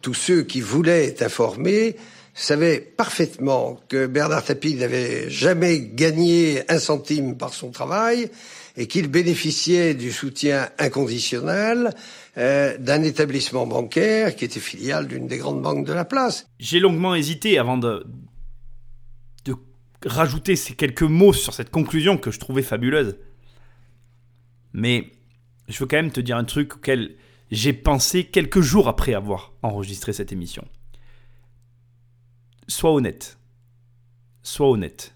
tous ceux qui voulaient être informés savait parfaitement que Bernard Tapie n'avait jamais gagné un centime par son travail et qu'il bénéficiait du soutien inconditionnel euh, d'un établissement bancaire qui était filiale d'une des grandes banques de la place. J'ai longuement hésité avant de, de rajouter ces quelques mots sur cette conclusion que je trouvais fabuleuse. Mais je veux quand même te dire un truc auquel j'ai pensé quelques jours après avoir enregistré cette émission sois honnête. Sois honnête.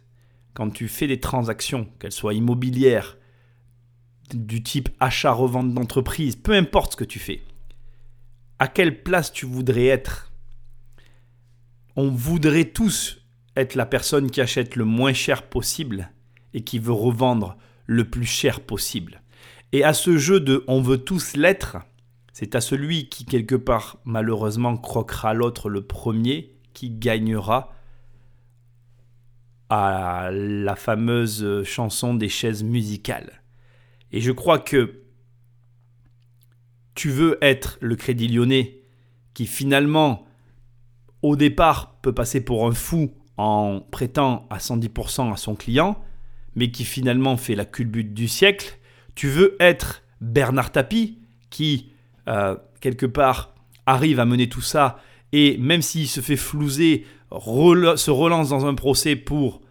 Quand tu fais des transactions, qu'elles soient immobilières, du type achat-revente d'entreprise, peu importe ce que tu fais, à quelle place tu voudrais être On voudrait tous être la personne qui achète le moins cher possible et qui veut revendre le plus cher possible. Et à ce jeu de on veut tous l'être, c'est à celui qui quelque part malheureusement croquera l'autre le premier qui gagnera à la fameuse chanson des chaises musicales. Et je crois que tu veux être le Crédit Lyonnais qui finalement, au départ, peut passer pour un fou en prêtant à 110% à son client, mais qui finalement fait la culbute du siècle. Tu veux être Bernard Tapie qui, euh, quelque part, arrive à mener tout ça et même s'il se fait flouser, se relance dans un procès pour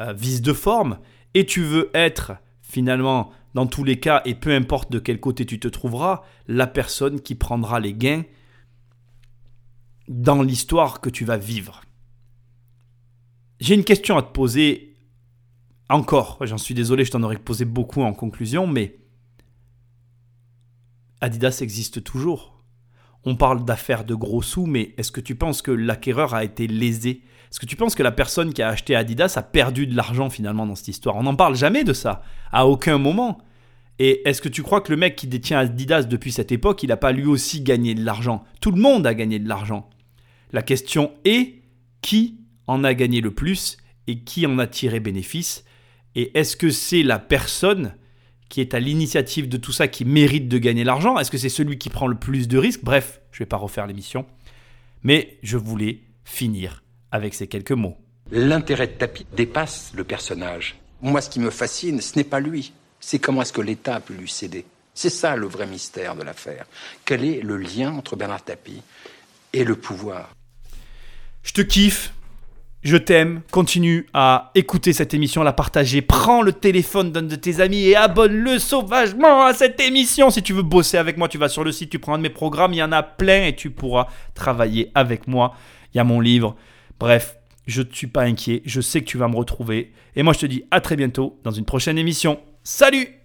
euh, vice de forme, et tu veux être finalement, dans tous les cas, et peu importe de quel côté tu te trouveras, la personne qui prendra les gains dans l'histoire que tu vas vivre. J'ai une question à te poser encore, j'en suis désolé, je t'en aurais posé beaucoup en conclusion, mais Adidas existe toujours on parle d'affaires de gros sous, mais est-ce que tu penses que l'acquéreur a été lésé? Est-ce que tu penses que la personne qui a acheté Adidas a perdu de l'argent finalement dans cette histoire? On n'en parle jamais de ça, à aucun moment. Et est-ce que tu crois que le mec qui détient Adidas depuis cette époque, il n'a pas lui aussi gagné de l'argent? Tout le monde a gagné de l'argent. La question est qui en a gagné le plus et qui en a tiré bénéfice? Et est-ce que c'est la personne qui est à l'initiative de tout ça, qui mérite de gagner l'argent Est-ce que c'est celui qui prend le plus de risques? Bref, je ne vais pas refaire l'émission. Mais je voulais finir avec ces quelques mots. L'intérêt de Tapi dépasse le personnage. Moi, ce qui me fascine, ce n'est pas lui. C'est comment est-ce que l'État a pu lui céder. C'est ça le vrai mystère de l'affaire. Quel est le lien entre Bernard Tapie et le pouvoir? Je te kiffe. Je t'aime, continue à écouter cette émission, la partager. Prends le téléphone d'un de tes amis et abonne-le sauvagement à cette émission. Si tu veux bosser avec moi, tu vas sur le site, tu prends un de mes programmes, il y en a plein et tu pourras travailler avec moi. Il y a mon livre. Bref, je ne suis pas inquiet, je sais que tu vas me retrouver. Et moi, je te dis à très bientôt dans une prochaine émission. Salut